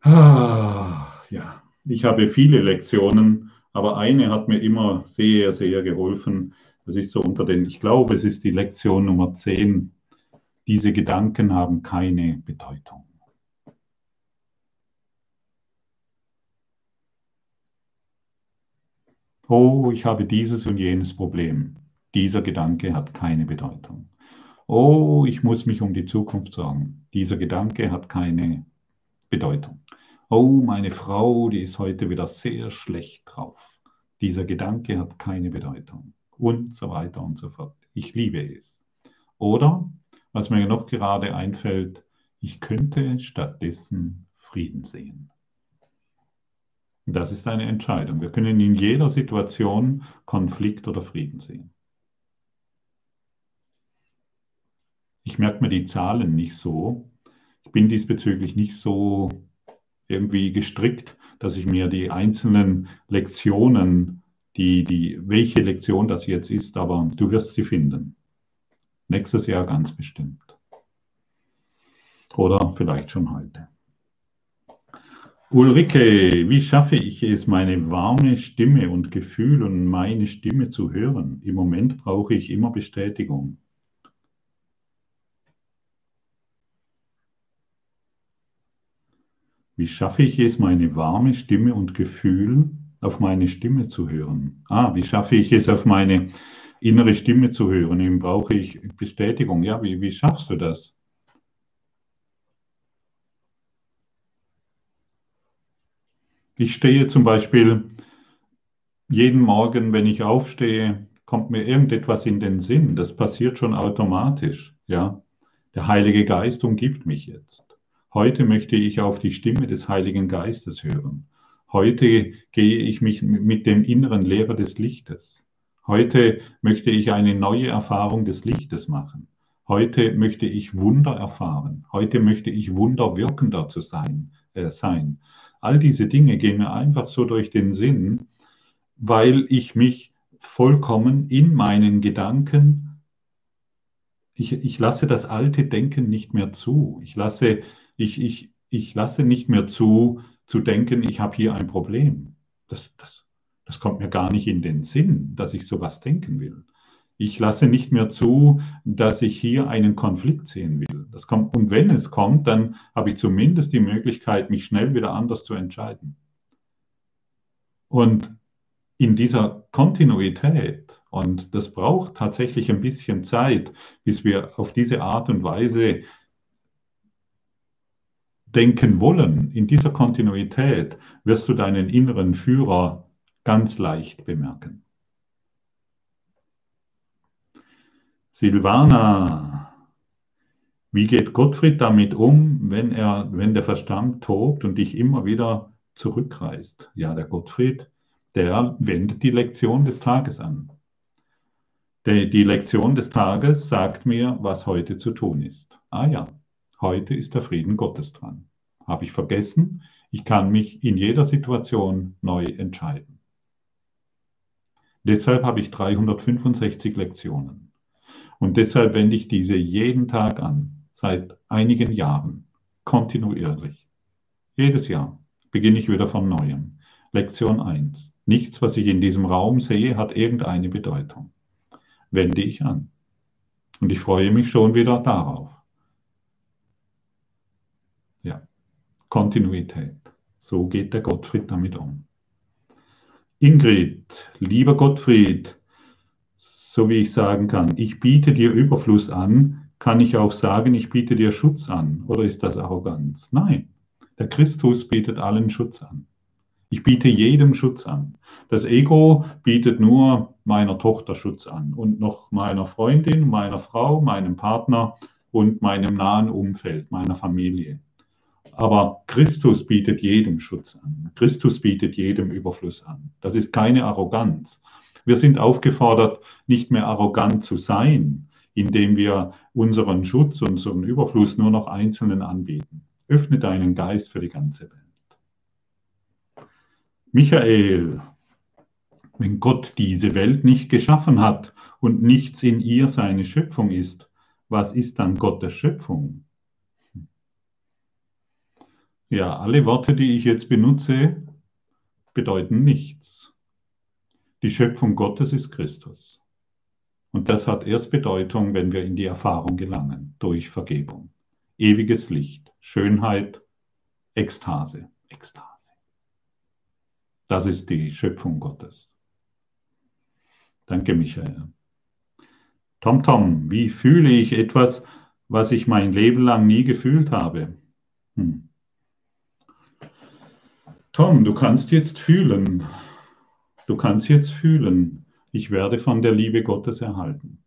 Ah, ja, ich habe viele Lektionen aber eine hat mir immer sehr, sehr geholfen. Das ist so unter den, ich glaube, es ist die Lektion Nummer 10. Diese Gedanken haben keine Bedeutung. Oh, ich habe dieses und jenes Problem. Dieser Gedanke hat keine Bedeutung. Oh, ich muss mich um die Zukunft sorgen. Dieser Gedanke hat keine Bedeutung oh, meine Frau, die ist heute wieder sehr schlecht drauf. Dieser Gedanke hat keine Bedeutung. Und so weiter und so fort. Ich liebe es. Oder, was mir noch gerade einfällt, ich könnte stattdessen Frieden sehen. Das ist eine Entscheidung. Wir können in jeder Situation Konflikt oder Frieden sehen. Ich merke mir die Zahlen nicht so. Ich bin diesbezüglich nicht so irgendwie gestrickt, dass ich mir die einzelnen Lektionen, die, die, welche Lektion das jetzt ist, aber du wirst sie finden. Nächstes Jahr ganz bestimmt. Oder vielleicht schon heute. Ulrike, wie schaffe ich es, meine warme Stimme und Gefühl und meine Stimme zu hören? Im Moment brauche ich immer Bestätigung. Wie schaffe ich es, meine warme Stimme und Gefühl auf meine Stimme zu hören? Ah, wie schaffe ich es, auf meine innere Stimme zu hören? Eben brauche ich Bestätigung. Ja, wie, wie schaffst du das? Ich stehe zum Beispiel jeden Morgen, wenn ich aufstehe, kommt mir irgendetwas in den Sinn. Das passiert schon automatisch. Ja, der Heilige Geist umgibt mich jetzt. Heute möchte ich auf die Stimme des Heiligen Geistes hören. Heute gehe ich mich mit dem inneren Lehrer des Lichtes. Heute möchte ich eine neue Erfahrung des Lichtes machen. Heute möchte ich Wunder erfahren. Heute möchte ich wunderwirkender zu sein, äh, sein. All diese Dinge gehen mir einfach so durch den Sinn, weil ich mich vollkommen in meinen Gedanken, ich, ich lasse das alte Denken nicht mehr zu. Ich lasse, ich, ich, ich lasse nicht mehr zu, zu denken, ich habe hier ein Problem. Das, das, das kommt mir gar nicht in den Sinn, dass ich sowas denken will. Ich lasse nicht mehr zu, dass ich hier einen Konflikt sehen will. Das kommt, und wenn es kommt, dann habe ich zumindest die Möglichkeit, mich schnell wieder anders zu entscheiden. Und in dieser Kontinuität, und das braucht tatsächlich ein bisschen Zeit, bis wir auf diese Art und Weise denken wollen, in dieser Kontinuität wirst du deinen inneren Führer ganz leicht bemerken. Silvana, wie geht Gottfried damit um, wenn, er, wenn der Verstand tobt und dich immer wieder zurückreißt? Ja, der Gottfried, der wendet die Lektion des Tages an. Die, die Lektion des Tages sagt mir, was heute zu tun ist. Ah ja, heute ist der Frieden Gottes dran. Habe ich vergessen? Ich kann mich in jeder Situation neu entscheiden. Deshalb habe ich 365 Lektionen. Und deshalb wende ich diese jeden Tag an, seit einigen Jahren, kontinuierlich. Jedes Jahr beginne ich wieder von neuem. Lektion 1. Nichts, was ich in diesem Raum sehe, hat irgendeine Bedeutung. Wende ich an. Und ich freue mich schon wieder darauf. Ja, Kontinuität. So geht der Gottfried damit um. Ingrid, lieber Gottfried, so wie ich sagen kann, ich biete dir Überfluss an, kann ich auch sagen, ich biete dir Schutz an. Oder ist das Arroganz? Nein, der Christus bietet allen Schutz an. Ich biete jedem Schutz an. Das Ego bietet nur meiner Tochter Schutz an und noch meiner Freundin, meiner Frau, meinem Partner und meinem nahen Umfeld, meiner Familie. Aber Christus bietet jedem Schutz an. Christus bietet jedem Überfluss an. Das ist keine Arroganz. Wir sind aufgefordert, nicht mehr arrogant zu sein, indem wir unseren Schutz, unseren Überfluss nur noch Einzelnen anbieten. Öffne deinen Geist für die ganze Welt. Michael, wenn Gott diese Welt nicht geschaffen hat und nichts in ihr seine Schöpfung ist, was ist dann Gottes Schöpfung? Ja, alle Worte, die ich jetzt benutze, bedeuten nichts. Die Schöpfung Gottes ist Christus. Und das hat erst Bedeutung, wenn wir in die Erfahrung gelangen, durch Vergebung. Ewiges Licht, Schönheit, Ekstase, Ekstase. Das ist die Schöpfung Gottes. Danke, Michael. Tom Tom, wie fühle ich etwas, was ich mein Leben lang nie gefühlt habe? Hm. Tom, du kannst jetzt fühlen, Du kannst jetzt fühlen, ich werde von der Liebe Gottes erhalten.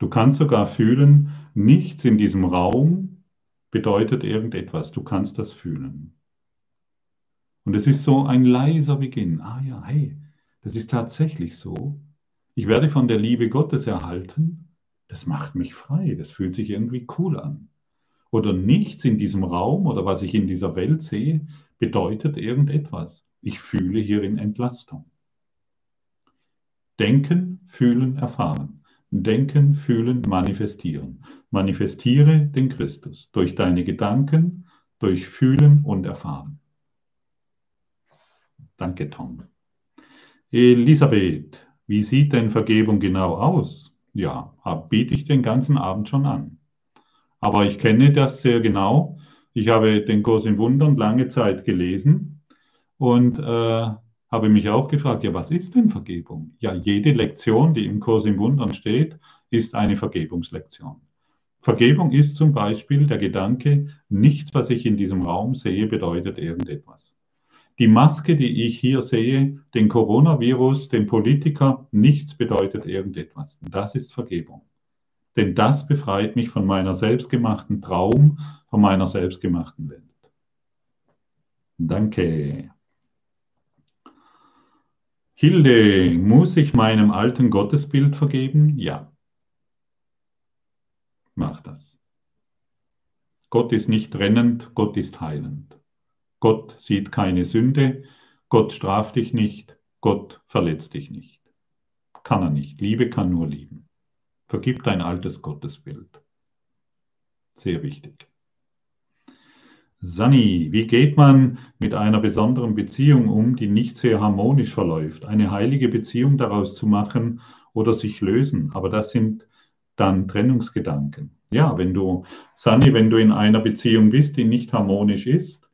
Du kannst sogar fühlen, nichts in diesem Raum bedeutet irgendetwas. Du kannst das fühlen. Und es ist so ein leiser Beginn. Ah ja, hey, das ist tatsächlich so. Ich werde von der Liebe Gottes erhalten. Das macht mich frei. Das fühlt sich irgendwie cool an. Oder nichts in diesem Raum oder was ich in dieser Welt sehe, bedeutet irgendetwas. Ich fühle hierin Entlastung. Denken, fühlen, erfahren. Denken, fühlen, manifestieren. Manifestiere den Christus durch deine Gedanken, durch Fühlen und Erfahren. Danke, Tom. Elisabeth, wie sieht denn Vergebung genau aus? Ja, biete ich den ganzen Abend schon an. Aber ich kenne das sehr genau ich habe den Kurs in Wundern lange Zeit gelesen und äh, habe mich auch gefragt, ja, was ist denn Vergebung? Ja, jede Lektion, die im Kurs in Wundern steht, ist eine Vergebungslektion. Vergebung ist zum Beispiel der Gedanke, nichts, was ich in diesem Raum sehe, bedeutet irgendetwas. Die Maske, die ich hier sehe, den Coronavirus, den Politiker, nichts bedeutet irgendetwas. Das ist Vergebung. Denn das befreit mich von meiner selbstgemachten Traum, von meiner selbstgemachten Welt. Danke. Hilde, muss ich meinem alten Gottesbild vergeben? Ja. Mach das. Gott ist nicht trennend, Gott ist heilend. Gott sieht keine Sünde, Gott straft dich nicht, Gott verletzt dich nicht. Kann er nicht. Liebe kann nur lieben. Vergib dein altes Gottesbild. Sehr wichtig. Sani, wie geht man mit einer besonderen Beziehung um, die nicht sehr harmonisch verläuft? Eine heilige Beziehung daraus zu machen oder sich lösen? Aber das sind dann Trennungsgedanken. Ja, wenn du, Sani, wenn du in einer Beziehung bist, die nicht harmonisch ist,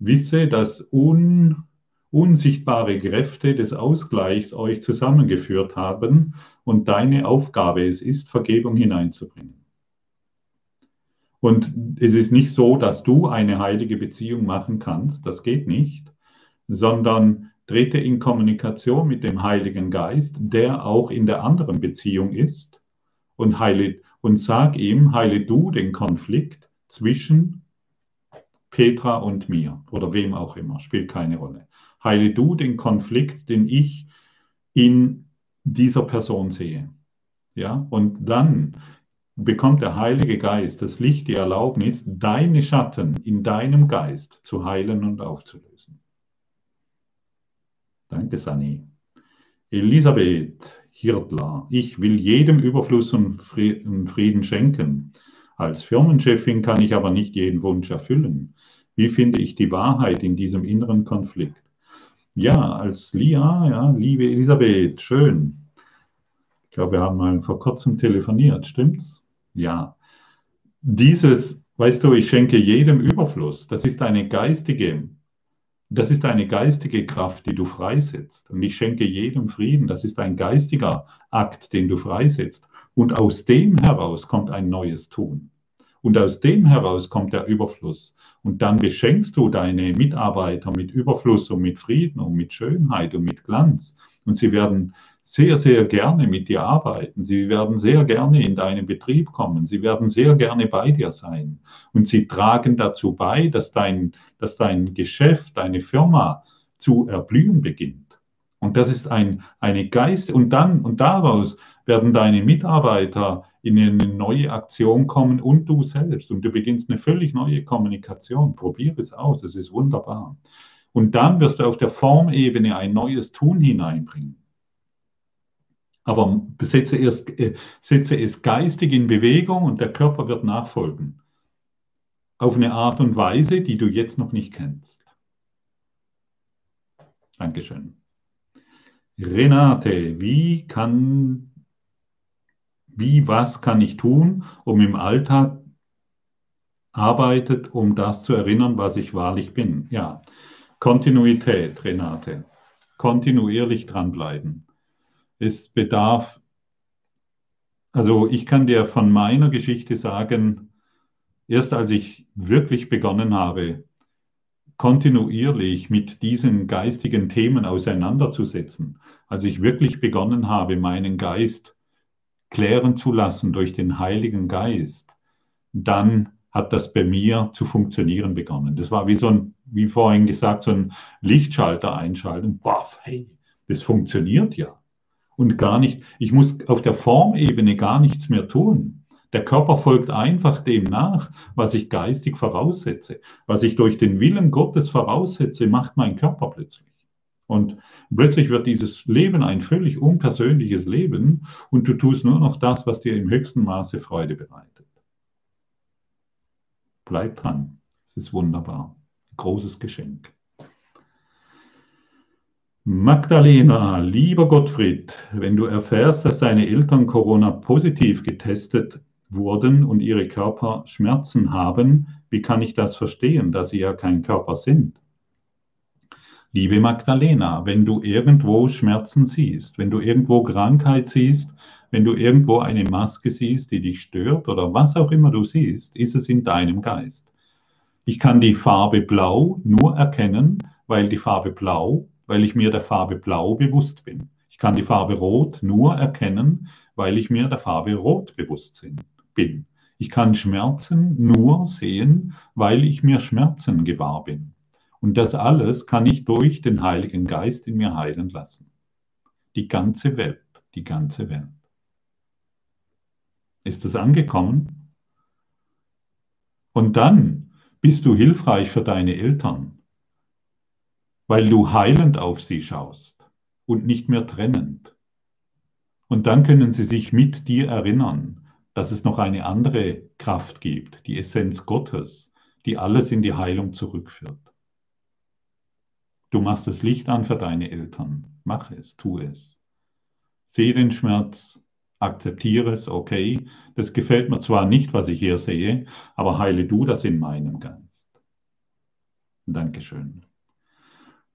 wisse, dass un, unsichtbare Kräfte des Ausgleichs euch zusammengeführt haben und deine Aufgabe es ist, Vergebung hineinzubringen. Und es ist nicht so, dass du eine heilige Beziehung machen kannst, das geht nicht, sondern trete in Kommunikation mit dem Heiligen Geist, der auch in der anderen Beziehung ist, und, heile, und sag ihm, heile du den Konflikt zwischen Petra und mir oder wem auch immer, spielt keine Rolle. Heile du den Konflikt, den ich in dieser Person sehe. Ja, und dann bekommt der Heilige Geist das Licht, die Erlaubnis, deine Schatten in deinem Geist zu heilen und aufzulösen. Danke, Sani. Elisabeth Hirtler, ich will jedem Überfluss und Frieden schenken. Als Firmenchefin kann ich aber nicht jeden Wunsch erfüllen. Wie finde ich die Wahrheit in diesem inneren Konflikt? Ja, als Lia, ja, liebe Elisabeth, schön. Ich glaube, wir haben mal vor kurzem telefoniert, stimmt's? Ja, dieses, weißt du, ich schenke jedem Überfluss. Das ist eine geistige, das ist eine geistige Kraft, die du freisetzt. Und ich schenke jedem Frieden. Das ist ein geistiger Akt, den du freisetzt. Und aus dem heraus kommt ein neues Tun. Und aus dem heraus kommt der Überfluss. Und dann beschenkst du deine Mitarbeiter mit Überfluss und mit Frieden und mit Schönheit und mit Glanz. Und sie werden sehr, sehr gerne mit dir arbeiten. Sie werden sehr gerne in deinen Betrieb kommen. Sie werden sehr gerne bei dir sein. Und sie tragen dazu bei, dass dein, dass dein Geschäft, deine Firma zu erblühen beginnt. Und das ist ein, eine Geist, und dann, und daraus werden deine Mitarbeiter in eine neue Aktion kommen und du selbst. Und du beginnst eine völlig neue Kommunikation. Probier es aus, es ist wunderbar. Und dann wirst du auf der Formebene ein neues Tun hineinbringen. Aber setze, erst, äh, setze es geistig in Bewegung und der Körper wird nachfolgen. Auf eine Art und Weise, die du jetzt noch nicht kennst. Dankeschön. Renate, wie kann, wie, was kann ich tun, um im Alltag arbeitet, um das zu erinnern, was ich wahrlich bin? Ja, Kontinuität, Renate. Kontinuierlich dranbleiben es bedarf, also ich kann dir von meiner Geschichte sagen, erst als ich wirklich begonnen habe, kontinuierlich mit diesen geistigen Themen auseinanderzusetzen, als ich wirklich begonnen habe, meinen Geist klären zu lassen durch den Heiligen Geist, dann hat das bei mir zu funktionieren begonnen. Das war wie so ein, wie vorhin gesagt, so ein Lichtschalter einschalten. Baff, hey, das funktioniert ja und gar nicht, ich muss auf der Formebene gar nichts mehr tun. Der Körper folgt einfach dem nach, was ich geistig voraussetze. Was ich durch den Willen Gottes voraussetze, macht mein Körper plötzlich. Und plötzlich wird dieses Leben ein völlig unpersönliches Leben und du tust nur noch das, was dir im höchsten Maße Freude bereitet. Bleib dran. Es ist wunderbar. Großes Geschenk. Magdalena, lieber Gottfried, wenn du erfährst, dass deine Eltern Corona positiv getestet wurden und ihre Körper Schmerzen haben, wie kann ich das verstehen, dass sie ja kein Körper sind? Liebe Magdalena, wenn du irgendwo Schmerzen siehst, wenn du irgendwo Krankheit siehst, wenn du irgendwo eine Maske siehst, die dich stört oder was auch immer du siehst, ist es in deinem Geist. Ich kann die Farbe Blau nur erkennen, weil die Farbe Blau, weil ich mir der Farbe Blau bewusst bin. Ich kann die Farbe Rot nur erkennen, weil ich mir der Farbe Rot bewusst bin. Ich kann Schmerzen nur sehen, weil ich mir Schmerzen gewahr bin. Und das alles kann ich durch den Heiligen Geist in mir heilen lassen. Die ganze Welt, die ganze Welt. Ist es angekommen? Und dann bist du hilfreich für deine Eltern, weil du heilend auf sie schaust und nicht mehr trennend. Und dann können sie sich mit dir erinnern, dass es noch eine andere Kraft gibt, die Essenz Gottes, die alles in die Heilung zurückführt. Du machst das Licht an für deine Eltern. Mach es, tu es. Sehe den Schmerz, akzeptiere es, okay. Das gefällt mir zwar nicht, was ich hier sehe, aber heile du das in meinem Geist. Dankeschön.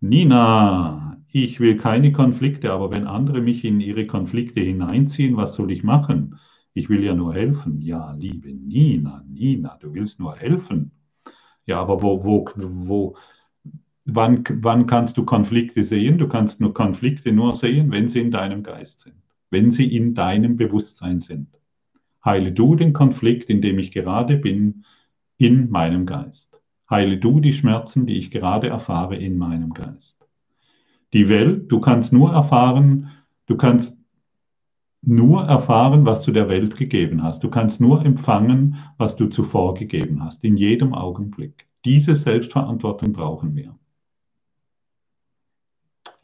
Nina, ich will keine Konflikte, aber wenn andere mich in ihre Konflikte hineinziehen, was soll ich machen? Ich will ja nur helfen. Ja, liebe Nina, Nina, du willst nur helfen. Ja, aber wo, wo, wo, Wann, wann kannst du Konflikte sehen? Du kannst nur Konflikte nur sehen, wenn sie in deinem Geist sind, wenn sie in deinem Bewusstsein sind. Heile du den Konflikt, in dem ich gerade bin, in meinem Geist. Heile du die Schmerzen, die ich gerade erfahre, in meinem Geist. Die Welt, du kannst nur erfahren, du kannst nur erfahren, was du der Welt gegeben hast. Du kannst nur empfangen, was du zuvor gegeben hast, in jedem Augenblick. Diese Selbstverantwortung brauchen wir.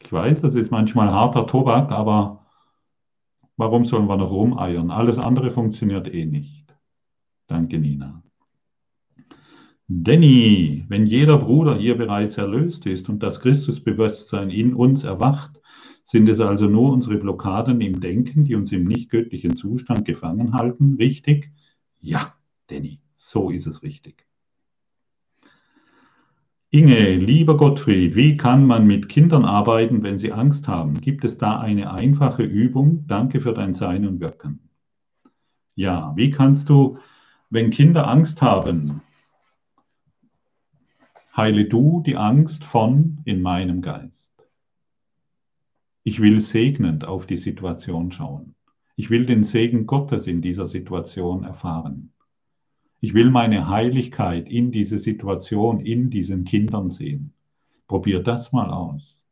Ich weiß, das ist manchmal harter Tobak, aber warum sollen wir noch rumeiern? Alles andere funktioniert eh nicht. Danke, Nina. Danny, wenn jeder Bruder hier bereits erlöst ist und das Christusbewusstsein in uns erwacht, sind es also nur unsere Blockaden im Denken, die uns im nicht göttlichen Zustand gefangen halten? Richtig? Ja, Danny, so ist es richtig. Inge, lieber Gottfried, wie kann man mit Kindern arbeiten, wenn sie Angst haben? Gibt es da eine einfache Übung? Danke für dein Sein und Wirken. Ja, wie kannst du, wenn Kinder Angst haben, heile du die Angst von in meinem Geist. Ich will segnend auf die Situation schauen. Ich will den Segen Gottes in dieser Situation erfahren. Ich will meine Heiligkeit in diese Situation, in diesen Kindern sehen. Probier das mal aus.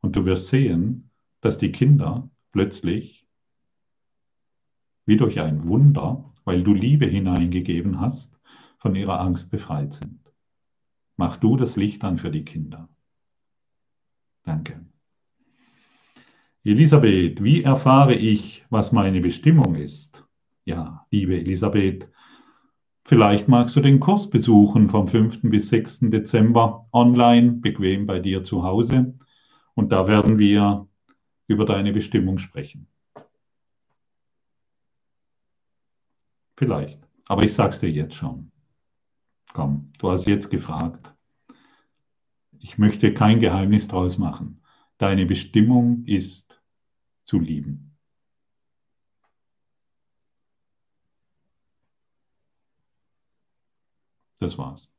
Und du wirst sehen, dass die Kinder plötzlich wie durch ein Wunder, weil du Liebe hineingegeben hast, von ihrer Angst befreit sind. Mach du das Licht an für die Kinder. Danke. Elisabeth, wie erfahre ich, was meine Bestimmung ist? Ja, liebe Elisabeth, Vielleicht magst du den Kurs besuchen vom 5. bis 6. Dezember online, bequem bei dir zu Hause. Und da werden wir über deine Bestimmung sprechen. Vielleicht. Aber ich sage es dir jetzt schon. Komm, du hast jetzt gefragt. Ich möchte kein Geheimnis draus machen. Deine Bestimmung ist zu lieben. Das war's.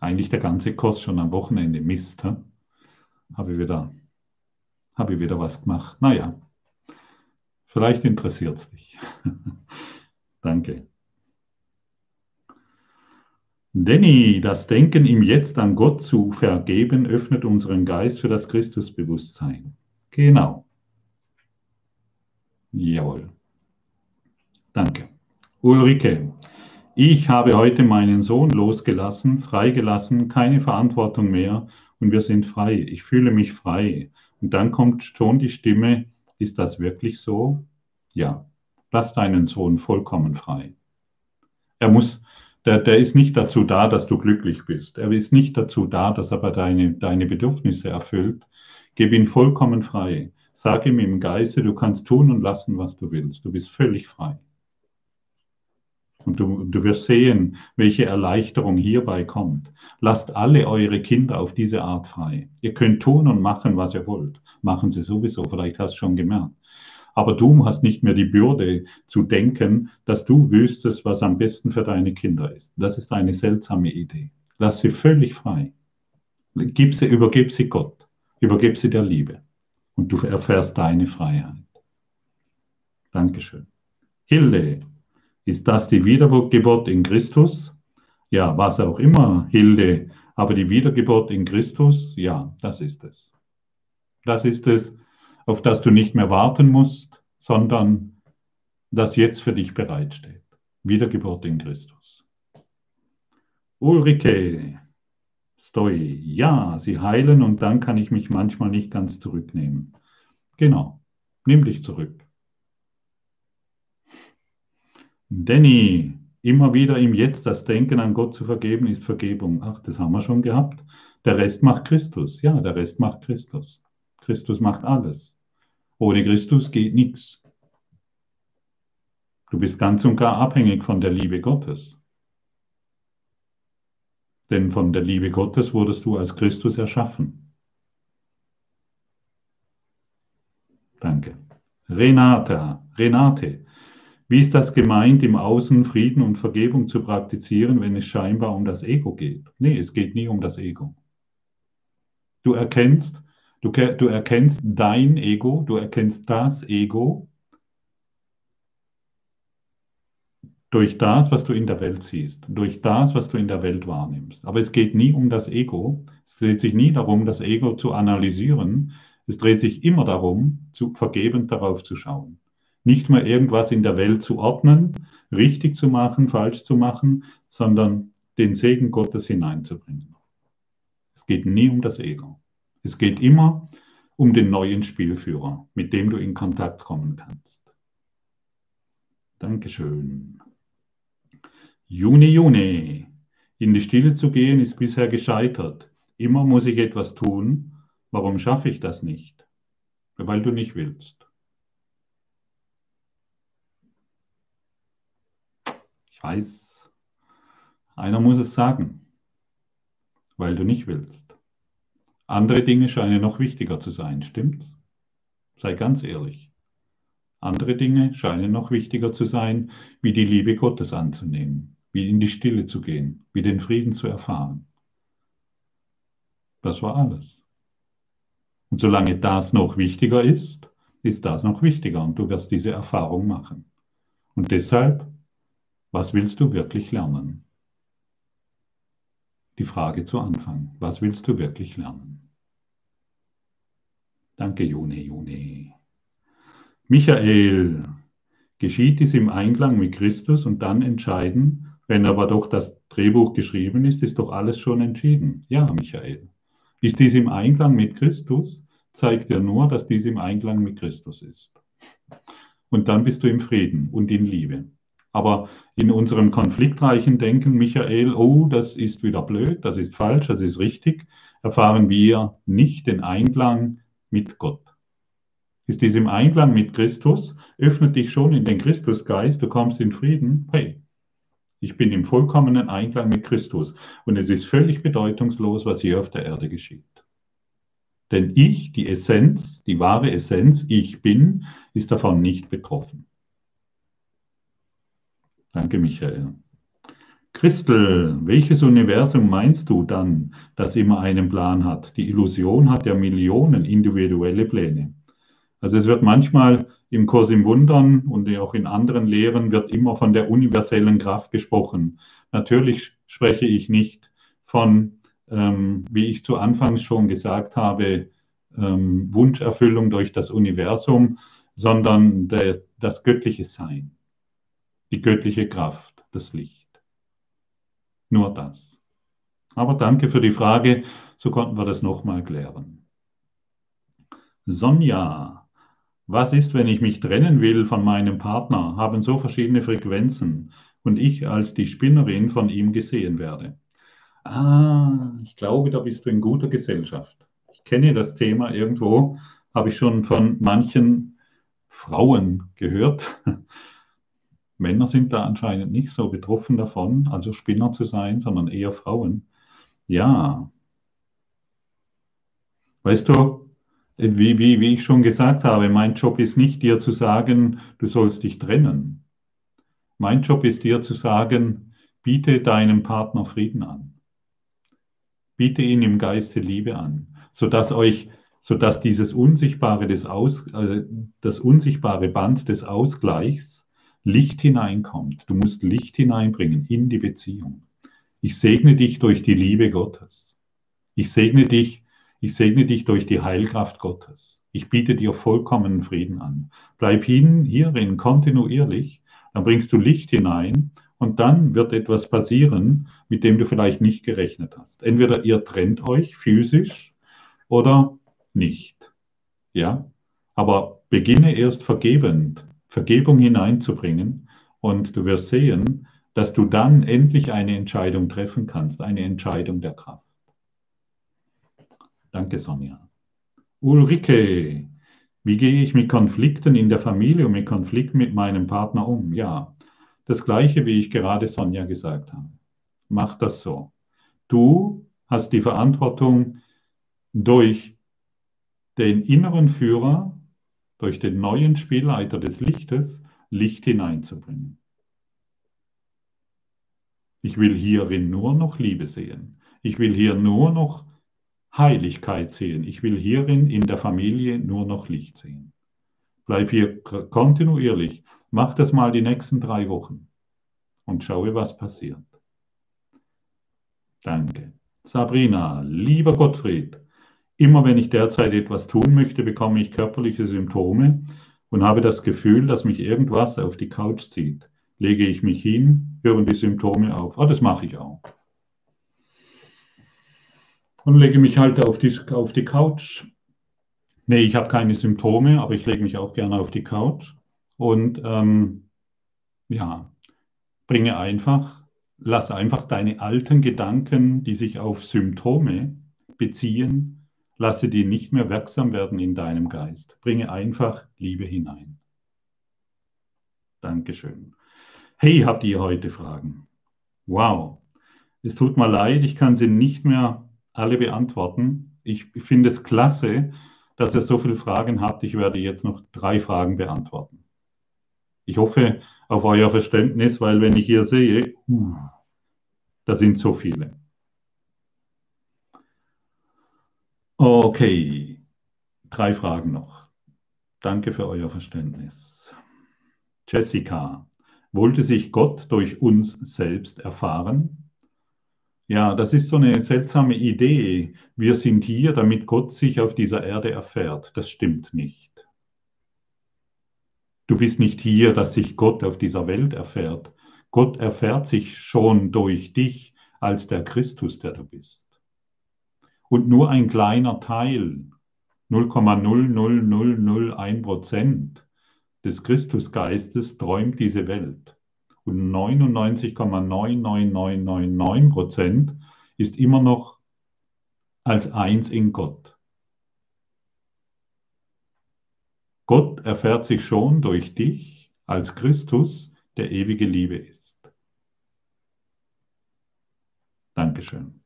Eigentlich der ganze Kurs schon am Wochenende. Mist, habe ich, wieder, hab ich wieder was gemacht. Naja, vielleicht interessiert es dich. <laughs> Danke. Danny, das Denken im Jetzt an Gott zu vergeben, öffnet unseren Geist für das Christusbewusstsein. Genau. Jawohl. Danke. Ulrike, ich habe heute meinen Sohn losgelassen, freigelassen, keine Verantwortung mehr und wir sind frei. Ich fühle mich frei. Und dann kommt schon die Stimme, ist das wirklich so? Ja, lass deinen Sohn vollkommen frei. Er muss, der, der ist nicht dazu da, dass du glücklich bist. Er ist nicht dazu da, dass er deine, deine Bedürfnisse erfüllt. Gib ihn vollkommen frei. Sag ihm im Geiste, du kannst tun und lassen, was du willst. Du bist völlig frei. Und du, du wirst sehen, welche Erleichterung hierbei kommt. Lasst alle eure Kinder auf diese Art frei. Ihr könnt tun und machen, was ihr wollt. Machen sie sowieso, vielleicht hast du schon gemerkt. Aber du hast nicht mehr die Bürde zu denken, dass du wüsstest, was am besten für deine Kinder ist. Das ist eine seltsame Idee. Lass sie völlig frei. Gib sie, übergib sie Gott. Übergib sie der Liebe. Und du erfährst deine Freiheit. Dankeschön. Hilde, ist das die Wiedergeburt in Christus? Ja, was auch immer, Hilde, aber die Wiedergeburt in Christus, ja, das ist es. Das ist es, auf das du nicht mehr warten musst, sondern das jetzt für dich bereitsteht. Wiedergeburt in Christus. Ulrike, Stoi, ja, sie heilen und dann kann ich mich manchmal nicht ganz zurücknehmen. Genau, nimm dich zurück. Danny, immer wieder im Jetzt das Denken an Gott zu vergeben, ist Vergebung. Ach, das haben wir schon gehabt. Der Rest macht Christus. Ja, der Rest macht Christus. Christus macht alles. Ohne Christus geht nichts. Du bist ganz und gar abhängig von der Liebe Gottes. Denn von der Liebe Gottes wurdest du als Christus erschaffen. Danke. Renata, Renate, wie ist das gemeint, im Außen Frieden und Vergebung zu praktizieren, wenn es scheinbar um das Ego geht? Nee, es geht nie um das Ego. Du erkennst, du, du erkennst dein Ego, du erkennst das Ego durch das, was du in der Welt siehst, durch das, was du in der Welt wahrnimmst. Aber es geht nie um das Ego. Es dreht sich nie darum, das Ego zu analysieren. Es dreht sich immer darum, zu, vergebend darauf zu schauen. Nicht mehr irgendwas in der Welt zu ordnen, richtig zu machen, falsch zu machen, sondern den Segen Gottes hineinzubringen. Es geht nie um das Ego. Es geht immer um den neuen Spielführer, mit dem du in Kontakt kommen kannst. Dankeschön. Juni, Juni. In die Stille zu gehen ist bisher gescheitert. Immer muss ich etwas tun. Warum schaffe ich das nicht? Weil du nicht willst. Ich weiß, einer muss es sagen, weil du nicht willst. Andere Dinge scheinen noch wichtiger zu sein, stimmt's? Sei ganz ehrlich. Andere Dinge scheinen noch wichtiger zu sein, wie die Liebe Gottes anzunehmen, wie in die Stille zu gehen, wie den Frieden zu erfahren. Das war alles. Und solange das noch wichtiger ist, ist das noch wichtiger und du wirst diese Erfahrung machen. Und deshalb was willst du wirklich lernen? Die Frage zu Anfang. Was willst du wirklich lernen? Danke, June, June. Michael, geschieht dies im Einklang mit Christus und dann entscheiden, wenn aber doch das Drehbuch geschrieben ist, ist doch alles schon entschieden. Ja, Michael. Ist dies im Einklang mit Christus, zeigt dir nur, dass dies im Einklang mit Christus ist. Und dann bist du im Frieden und in Liebe. Aber in unserem konfliktreichen Denken, Michael, oh, das ist wieder blöd, das ist falsch, das ist richtig, erfahren wir nicht den Einklang mit Gott. Ist dies im Einklang mit Christus, öffnet dich schon in den Christusgeist, du kommst in Frieden, hey, ich bin im vollkommenen Einklang mit Christus und es ist völlig bedeutungslos, was hier auf der Erde geschieht. Denn ich, die Essenz, die wahre Essenz, ich bin, ist davon nicht betroffen. Danke, Michael. Christel, welches Universum meinst du dann, das immer einen Plan hat? Die Illusion hat ja Millionen individuelle Pläne. Also es wird manchmal im Kurs im Wundern und auch in anderen Lehren wird immer von der universellen Kraft gesprochen. Natürlich spreche ich nicht von, ähm, wie ich zu Anfangs schon gesagt habe, ähm, Wunscherfüllung durch das Universum, sondern der, das göttliche Sein die göttliche Kraft, das Licht. Nur das. Aber danke für die Frage, so konnten wir das nochmal klären. Sonja, was ist, wenn ich mich trennen will von meinem Partner, haben so verschiedene Frequenzen und ich als die Spinnerin von ihm gesehen werde? Ah, ich glaube, da bist du in guter Gesellschaft. Ich kenne das Thema irgendwo, habe ich schon von manchen Frauen gehört, Männer sind da anscheinend nicht so betroffen davon, also Spinner zu sein, sondern eher Frauen. Ja. Weißt du, wie, wie, wie ich schon gesagt habe, mein Job ist nicht dir zu sagen, du sollst dich trennen. Mein Job ist dir zu sagen, biete deinem Partner Frieden an. Biete ihn im Geiste Liebe an, sodass euch, sodass dieses unsichtbare, des Aus, äh, das unsichtbare Band des Ausgleichs Licht hineinkommt. Du musst Licht hineinbringen in die Beziehung. Ich segne dich durch die Liebe Gottes. Ich segne dich ich segne dich durch die Heilkraft Gottes. Ich biete dir vollkommenen Frieden an. Bleib hin, hierin kontinuierlich, dann bringst du Licht hinein und dann wird etwas passieren, mit dem du vielleicht nicht gerechnet hast. Entweder ihr trennt euch physisch oder nicht. Ja? Aber beginne erst vergebend, Vergebung hineinzubringen und du wirst sehen, dass du dann endlich eine Entscheidung treffen kannst, eine Entscheidung der Kraft. Danke, Sonja. Ulrike, wie gehe ich mit Konflikten in der Familie und mit Konflikten mit meinem Partner um? Ja, das gleiche, wie ich gerade Sonja gesagt habe. Mach das so. Du hast die Verantwortung, durch den inneren Führer, durch den neuen Spielleiter des Lichtes, Licht hineinzubringen. Ich will hierin nur noch Liebe sehen. Ich will hier nur noch Heiligkeit sehen. Ich will hierin in der Familie nur noch Licht sehen. Bleib hier kontinuierlich. Mach das mal die nächsten drei Wochen und schaue, was passiert. Danke. Sabrina, lieber Gottfried, immer wenn ich derzeit etwas tun möchte, bekomme ich körperliche Symptome und habe das Gefühl, dass mich irgendwas auf die Couch zieht. Lege ich mich hin, hören die Symptome auf. Ah, das mache ich auch und lege mich halt auf die, auf die Couch. Nee, ich habe keine Symptome, aber ich lege mich auch gerne auf die Couch und ähm, ja, bringe einfach, lass einfach deine alten Gedanken, die sich auf Symptome beziehen, lasse die nicht mehr wirksam werden in deinem Geist. Bringe einfach Liebe hinein. Dankeschön. Hey, habt ihr heute Fragen? Wow. Es tut mir leid, ich kann sie nicht mehr alle beantworten. Ich finde es klasse, dass ihr so viele Fragen habt. Ich werde jetzt noch drei Fragen beantworten. Ich hoffe auf euer Verständnis, weil wenn ich hier sehe, uh, da sind so viele. Okay, drei Fragen noch. Danke für euer Verständnis. Jessica, wollte sich Gott durch uns selbst erfahren? Ja, das ist so eine seltsame Idee. Wir sind hier, damit Gott sich auf dieser Erde erfährt. Das stimmt nicht. Du bist nicht hier, dass sich Gott auf dieser Welt erfährt. Gott erfährt sich schon durch dich als der Christus, der du bist. Und nur ein kleiner Teil, 0,00001 Prozent des Christusgeistes träumt diese Welt und 99,99999 Prozent ist immer noch als eins in Gott. Gott erfährt sich schon durch dich als Christus, der ewige Liebe ist. Dankeschön.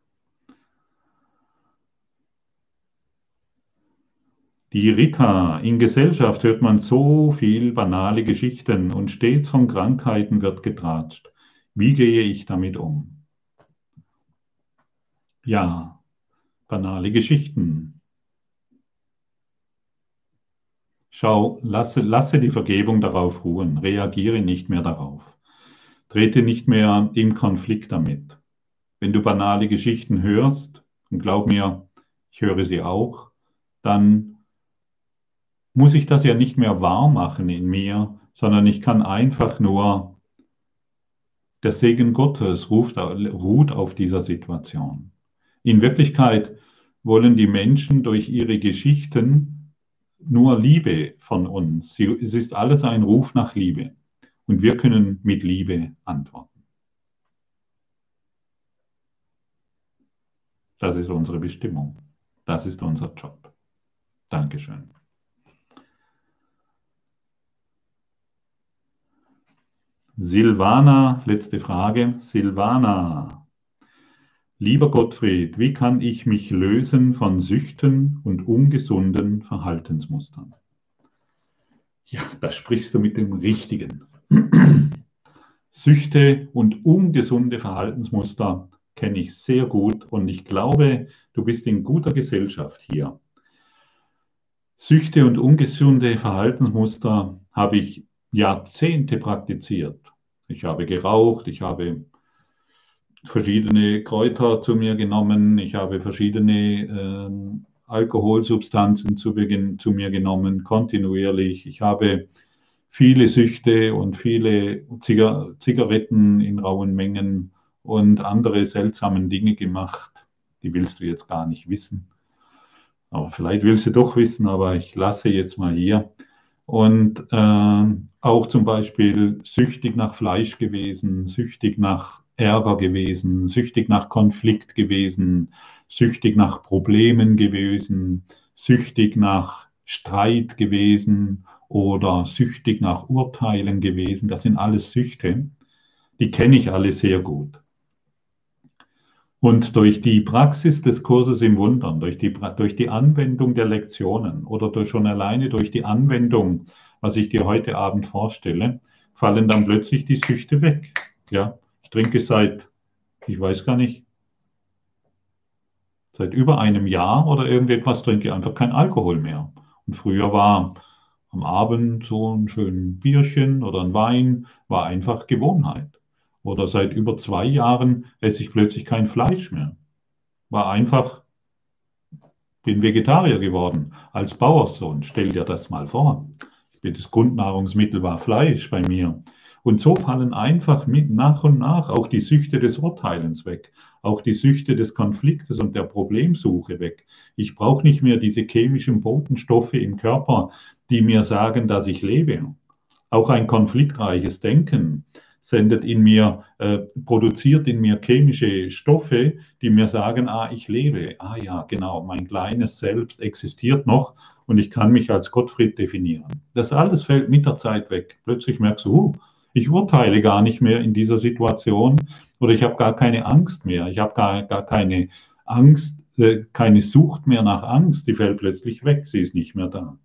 Die Rita, in Gesellschaft hört man so viel banale Geschichten und stets von Krankheiten wird getratscht. Wie gehe ich damit um? Ja, banale Geschichten. Schau, lasse, lasse die Vergebung darauf ruhen, reagiere nicht mehr darauf. Trete nicht mehr im Konflikt damit. Wenn du banale Geschichten hörst, und glaub mir, ich höre sie auch, dann muss ich das ja nicht mehr wahr machen in mir, sondern ich kann einfach nur, der Segen Gottes ruft, ruht auf dieser Situation. In Wirklichkeit wollen die Menschen durch ihre Geschichten nur Liebe von uns. Sie, es ist alles ein Ruf nach Liebe. Und wir können mit Liebe antworten. Das ist unsere Bestimmung. Das ist unser Job. Dankeschön. Silvana, letzte Frage. Silvana, Lieber Gottfried, wie kann ich mich lösen von Süchten und ungesunden Verhaltensmustern? Ja, da sprichst du mit dem Richtigen. Süchte und ungesunde Verhaltensmuster kenne ich sehr gut und ich glaube, du bist in guter Gesellschaft hier. Süchte und ungesunde Verhaltensmuster habe ich Jahrzehnte praktiziert. Ich habe geraucht, ich habe verschiedene Kräuter zu mir genommen, ich habe verschiedene äh, Alkoholsubstanzen zu, zu, mir genommen, kontinuierlich. Ich habe viele Süchte und viele Ziga Zigaretten in rauen Mengen und andere seltsamen Dinge gemacht. Die willst du jetzt gar nicht wissen. Aber vielleicht willst du doch wissen, aber ich lasse jetzt mal hier. Und äh, auch zum Beispiel süchtig nach Fleisch gewesen, süchtig nach Ärger gewesen, süchtig nach Konflikt gewesen, süchtig nach Problemen gewesen, süchtig nach Streit gewesen oder süchtig nach Urteilen gewesen. Das sind alles Süchte, die kenne ich alle sehr gut. Und durch die Praxis des Kurses im Wundern, durch die, durch die Anwendung der Lektionen oder durch, schon alleine durch die Anwendung, was ich dir heute Abend vorstelle, fallen dann plötzlich die Süchte weg. Ja, ich trinke seit, ich weiß gar nicht, seit über einem Jahr oder irgendetwas trinke ich einfach kein Alkohol mehr. Und früher war am Abend so ein schönes Bierchen oder ein Wein, war einfach Gewohnheit. Oder seit über zwei Jahren esse ich plötzlich kein Fleisch mehr. War einfach, bin Vegetarier geworden als Bauerssohn. Stell dir das mal vor. Das Grundnahrungsmittel war Fleisch bei mir. Und so fallen einfach mit nach und nach auch die Süchte des Urteilens weg, auch die Süchte des Konfliktes und der Problemsuche weg. Ich brauche nicht mehr diese chemischen Botenstoffe im Körper, die mir sagen, dass ich lebe. Auch ein konfliktreiches Denken sendet in mir, äh, produziert in mir chemische Stoffe, die mir sagen, ah, ich lebe. Ah ja, genau, mein kleines Selbst existiert noch und ich kann mich als Gottfried definieren. Das alles fällt mit der Zeit weg. Plötzlich merkst du, uh, ich urteile gar nicht mehr in dieser Situation oder ich habe gar keine Angst mehr. Ich habe gar, gar keine Angst, äh, keine Sucht mehr nach Angst. Die fällt plötzlich weg. Sie ist nicht mehr da.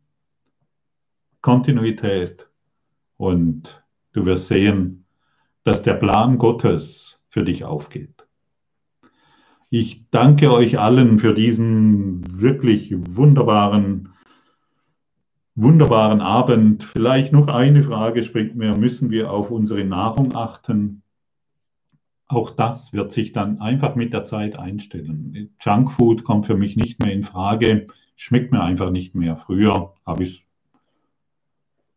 Kontinuität. Und du wirst sehen, dass der Plan Gottes für dich aufgeht. Ich danke euch allen für diesen wirklich wunderbaren wunderbaren Abend. Vielleicht noch eine Frage springt mir, müssen wir auf unsere Nahrung achten? Auch das wird sich dann einfach mit der Zeit einstellen. Junkfood kommt für mich nicht mehr in Frage, schmeckt mir einfach nicht mehr. Früher habe ich es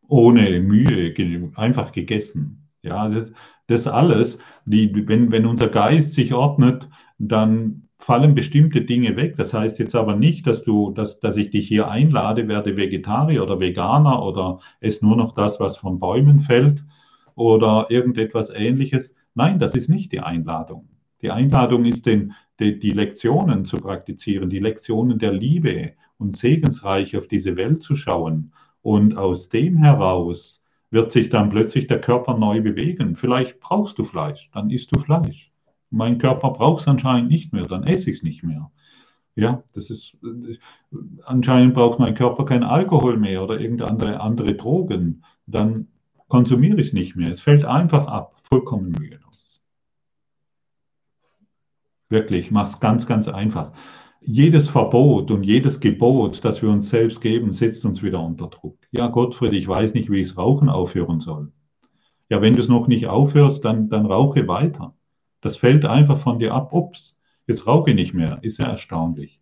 ohne Mühe einfach gegessen. Ja, das, das alles, die, wenn, wenn unser Geist sich ordnet, dann fallen bestimmte Dinge weg. Das heißt jetzt aber nicht, dass du, dass, dass ich dich hier einlade, werde Vegetarier oder Veganer oder ess nur noch das, was von Bäumen fällt oder irgendetwas ähnliches. Nein, das ist nicht die Einladung. Die Einladung ist, den, die, die Lektionen zu praktizieren, die Lektionen der Liebe und segensreich auf diese Welt zu schauen. Und aus dem heraus wird sich dann plötzlich der Körper neu bewegen. Vielleicht brauchst du Fleisch, dann isst du Fleisch mein Körper braucht es anscheinend nicht mehr, dann esse ich es nicht mehr. Ja, das ist, anscheinend braucht mein Körper kein Alkohol mehr oder irgendeine andere Drogen. Dann konsumiere ich es nicht mehr. Es fällt einfach ab, vollkommen mühelos. Wirklich, mach es ganz, ganz einfach. Jedes Verbot und jedes Gebot, das wir uns selbst geben, setzt uns wieder unter Druck. Ja, Gottfried, ich weiß nicht, wie ich das Rauchen aufhören soll. Ja, wenn du es noch nicht aufhörst, dann, dann rauche weiter. Das fällt einfach von dir ab. Ups, jetzt rauche ich nicht mehr. Ist ja erstaunlich.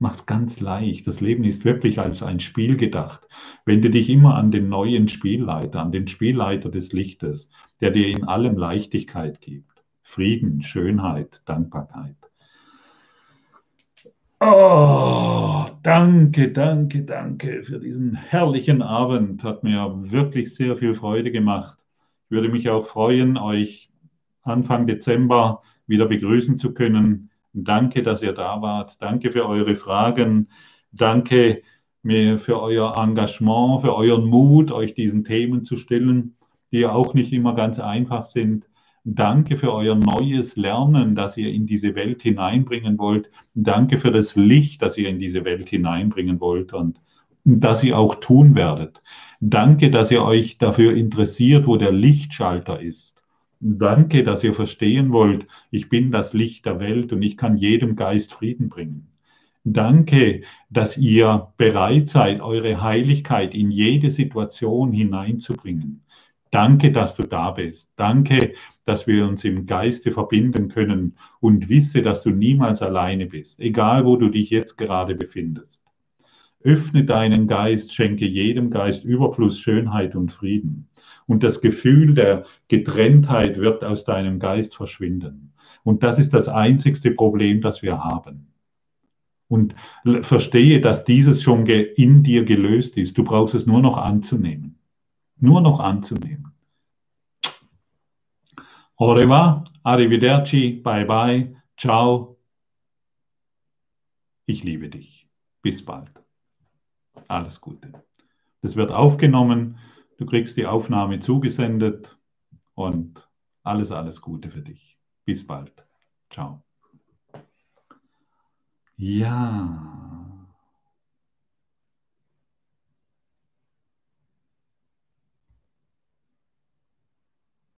Mach's ganz leicht. Das Leben ist wirklich als ein Spiel gedacht. Wende dich immer an den neuen Spielleiter, an den Spielleiter des Lichtes, der dir in allem Leichtigkeit gibt. Frieden, Schönheit, Dankbarkeit. Oh, danke, danke, danke für diesen herrlichen Abend. Hat mir wirklich sehr viel Freude gemacht. Ich würde mich auch freuen, euch Anfang Dezember wieder begrüßen zu können. Danke, dass ihr da wart. Danke für eure Fragen. Danke mir für euer Engagement, für euren Mut, euch diesen Themen zu stellen, die ja auch nicht immer ganz einfach sind. Danke für euer neues Lernen, das ihr in diese Welt hineinbringen wollt. Danke für das Licht, das ihr in diese Welt hineinbringen wollt und das ihr auch tun werdet. Danke, dass ihr euch dafür interessiert, wo der Lichtschalter ist. Danke, dass ihr verstehen wollt, ich bin das Licht der Welt und ich kann jedem Geist Frieden bringen. Danke, dass ihr bereit seid, eure Heiligkeit in jede Situation hineinzubringen. Danke, dass du da bist. Danke, dass wir uns im Geiste verbinden können und wisse, dass du niemals alleine bist, egal wo du dich jetzt gerade befindest. Öffne deinen Geist, schenke jedem Geist Überfluss, Schönheit und Frieden. Und das Gefühl der Getrenntheit wird aus deinem Geist verschwinden. Und das ist das einzigste Problem, das wir haben. Und verstehe, dass dieses schon in dir gelöst ist. Du brauchst es nur noch anzunehmen. Nur noch anzunehmen. Au revoir, arrivederci, bye bye, ciao. Ich liebe dich. Bis bald. Alles Gute. Das wird aufgenommen. Du kriegst die Aufnahme zugesendet und alles, alles Gute für dich. Bis bald. Ciao. Ja.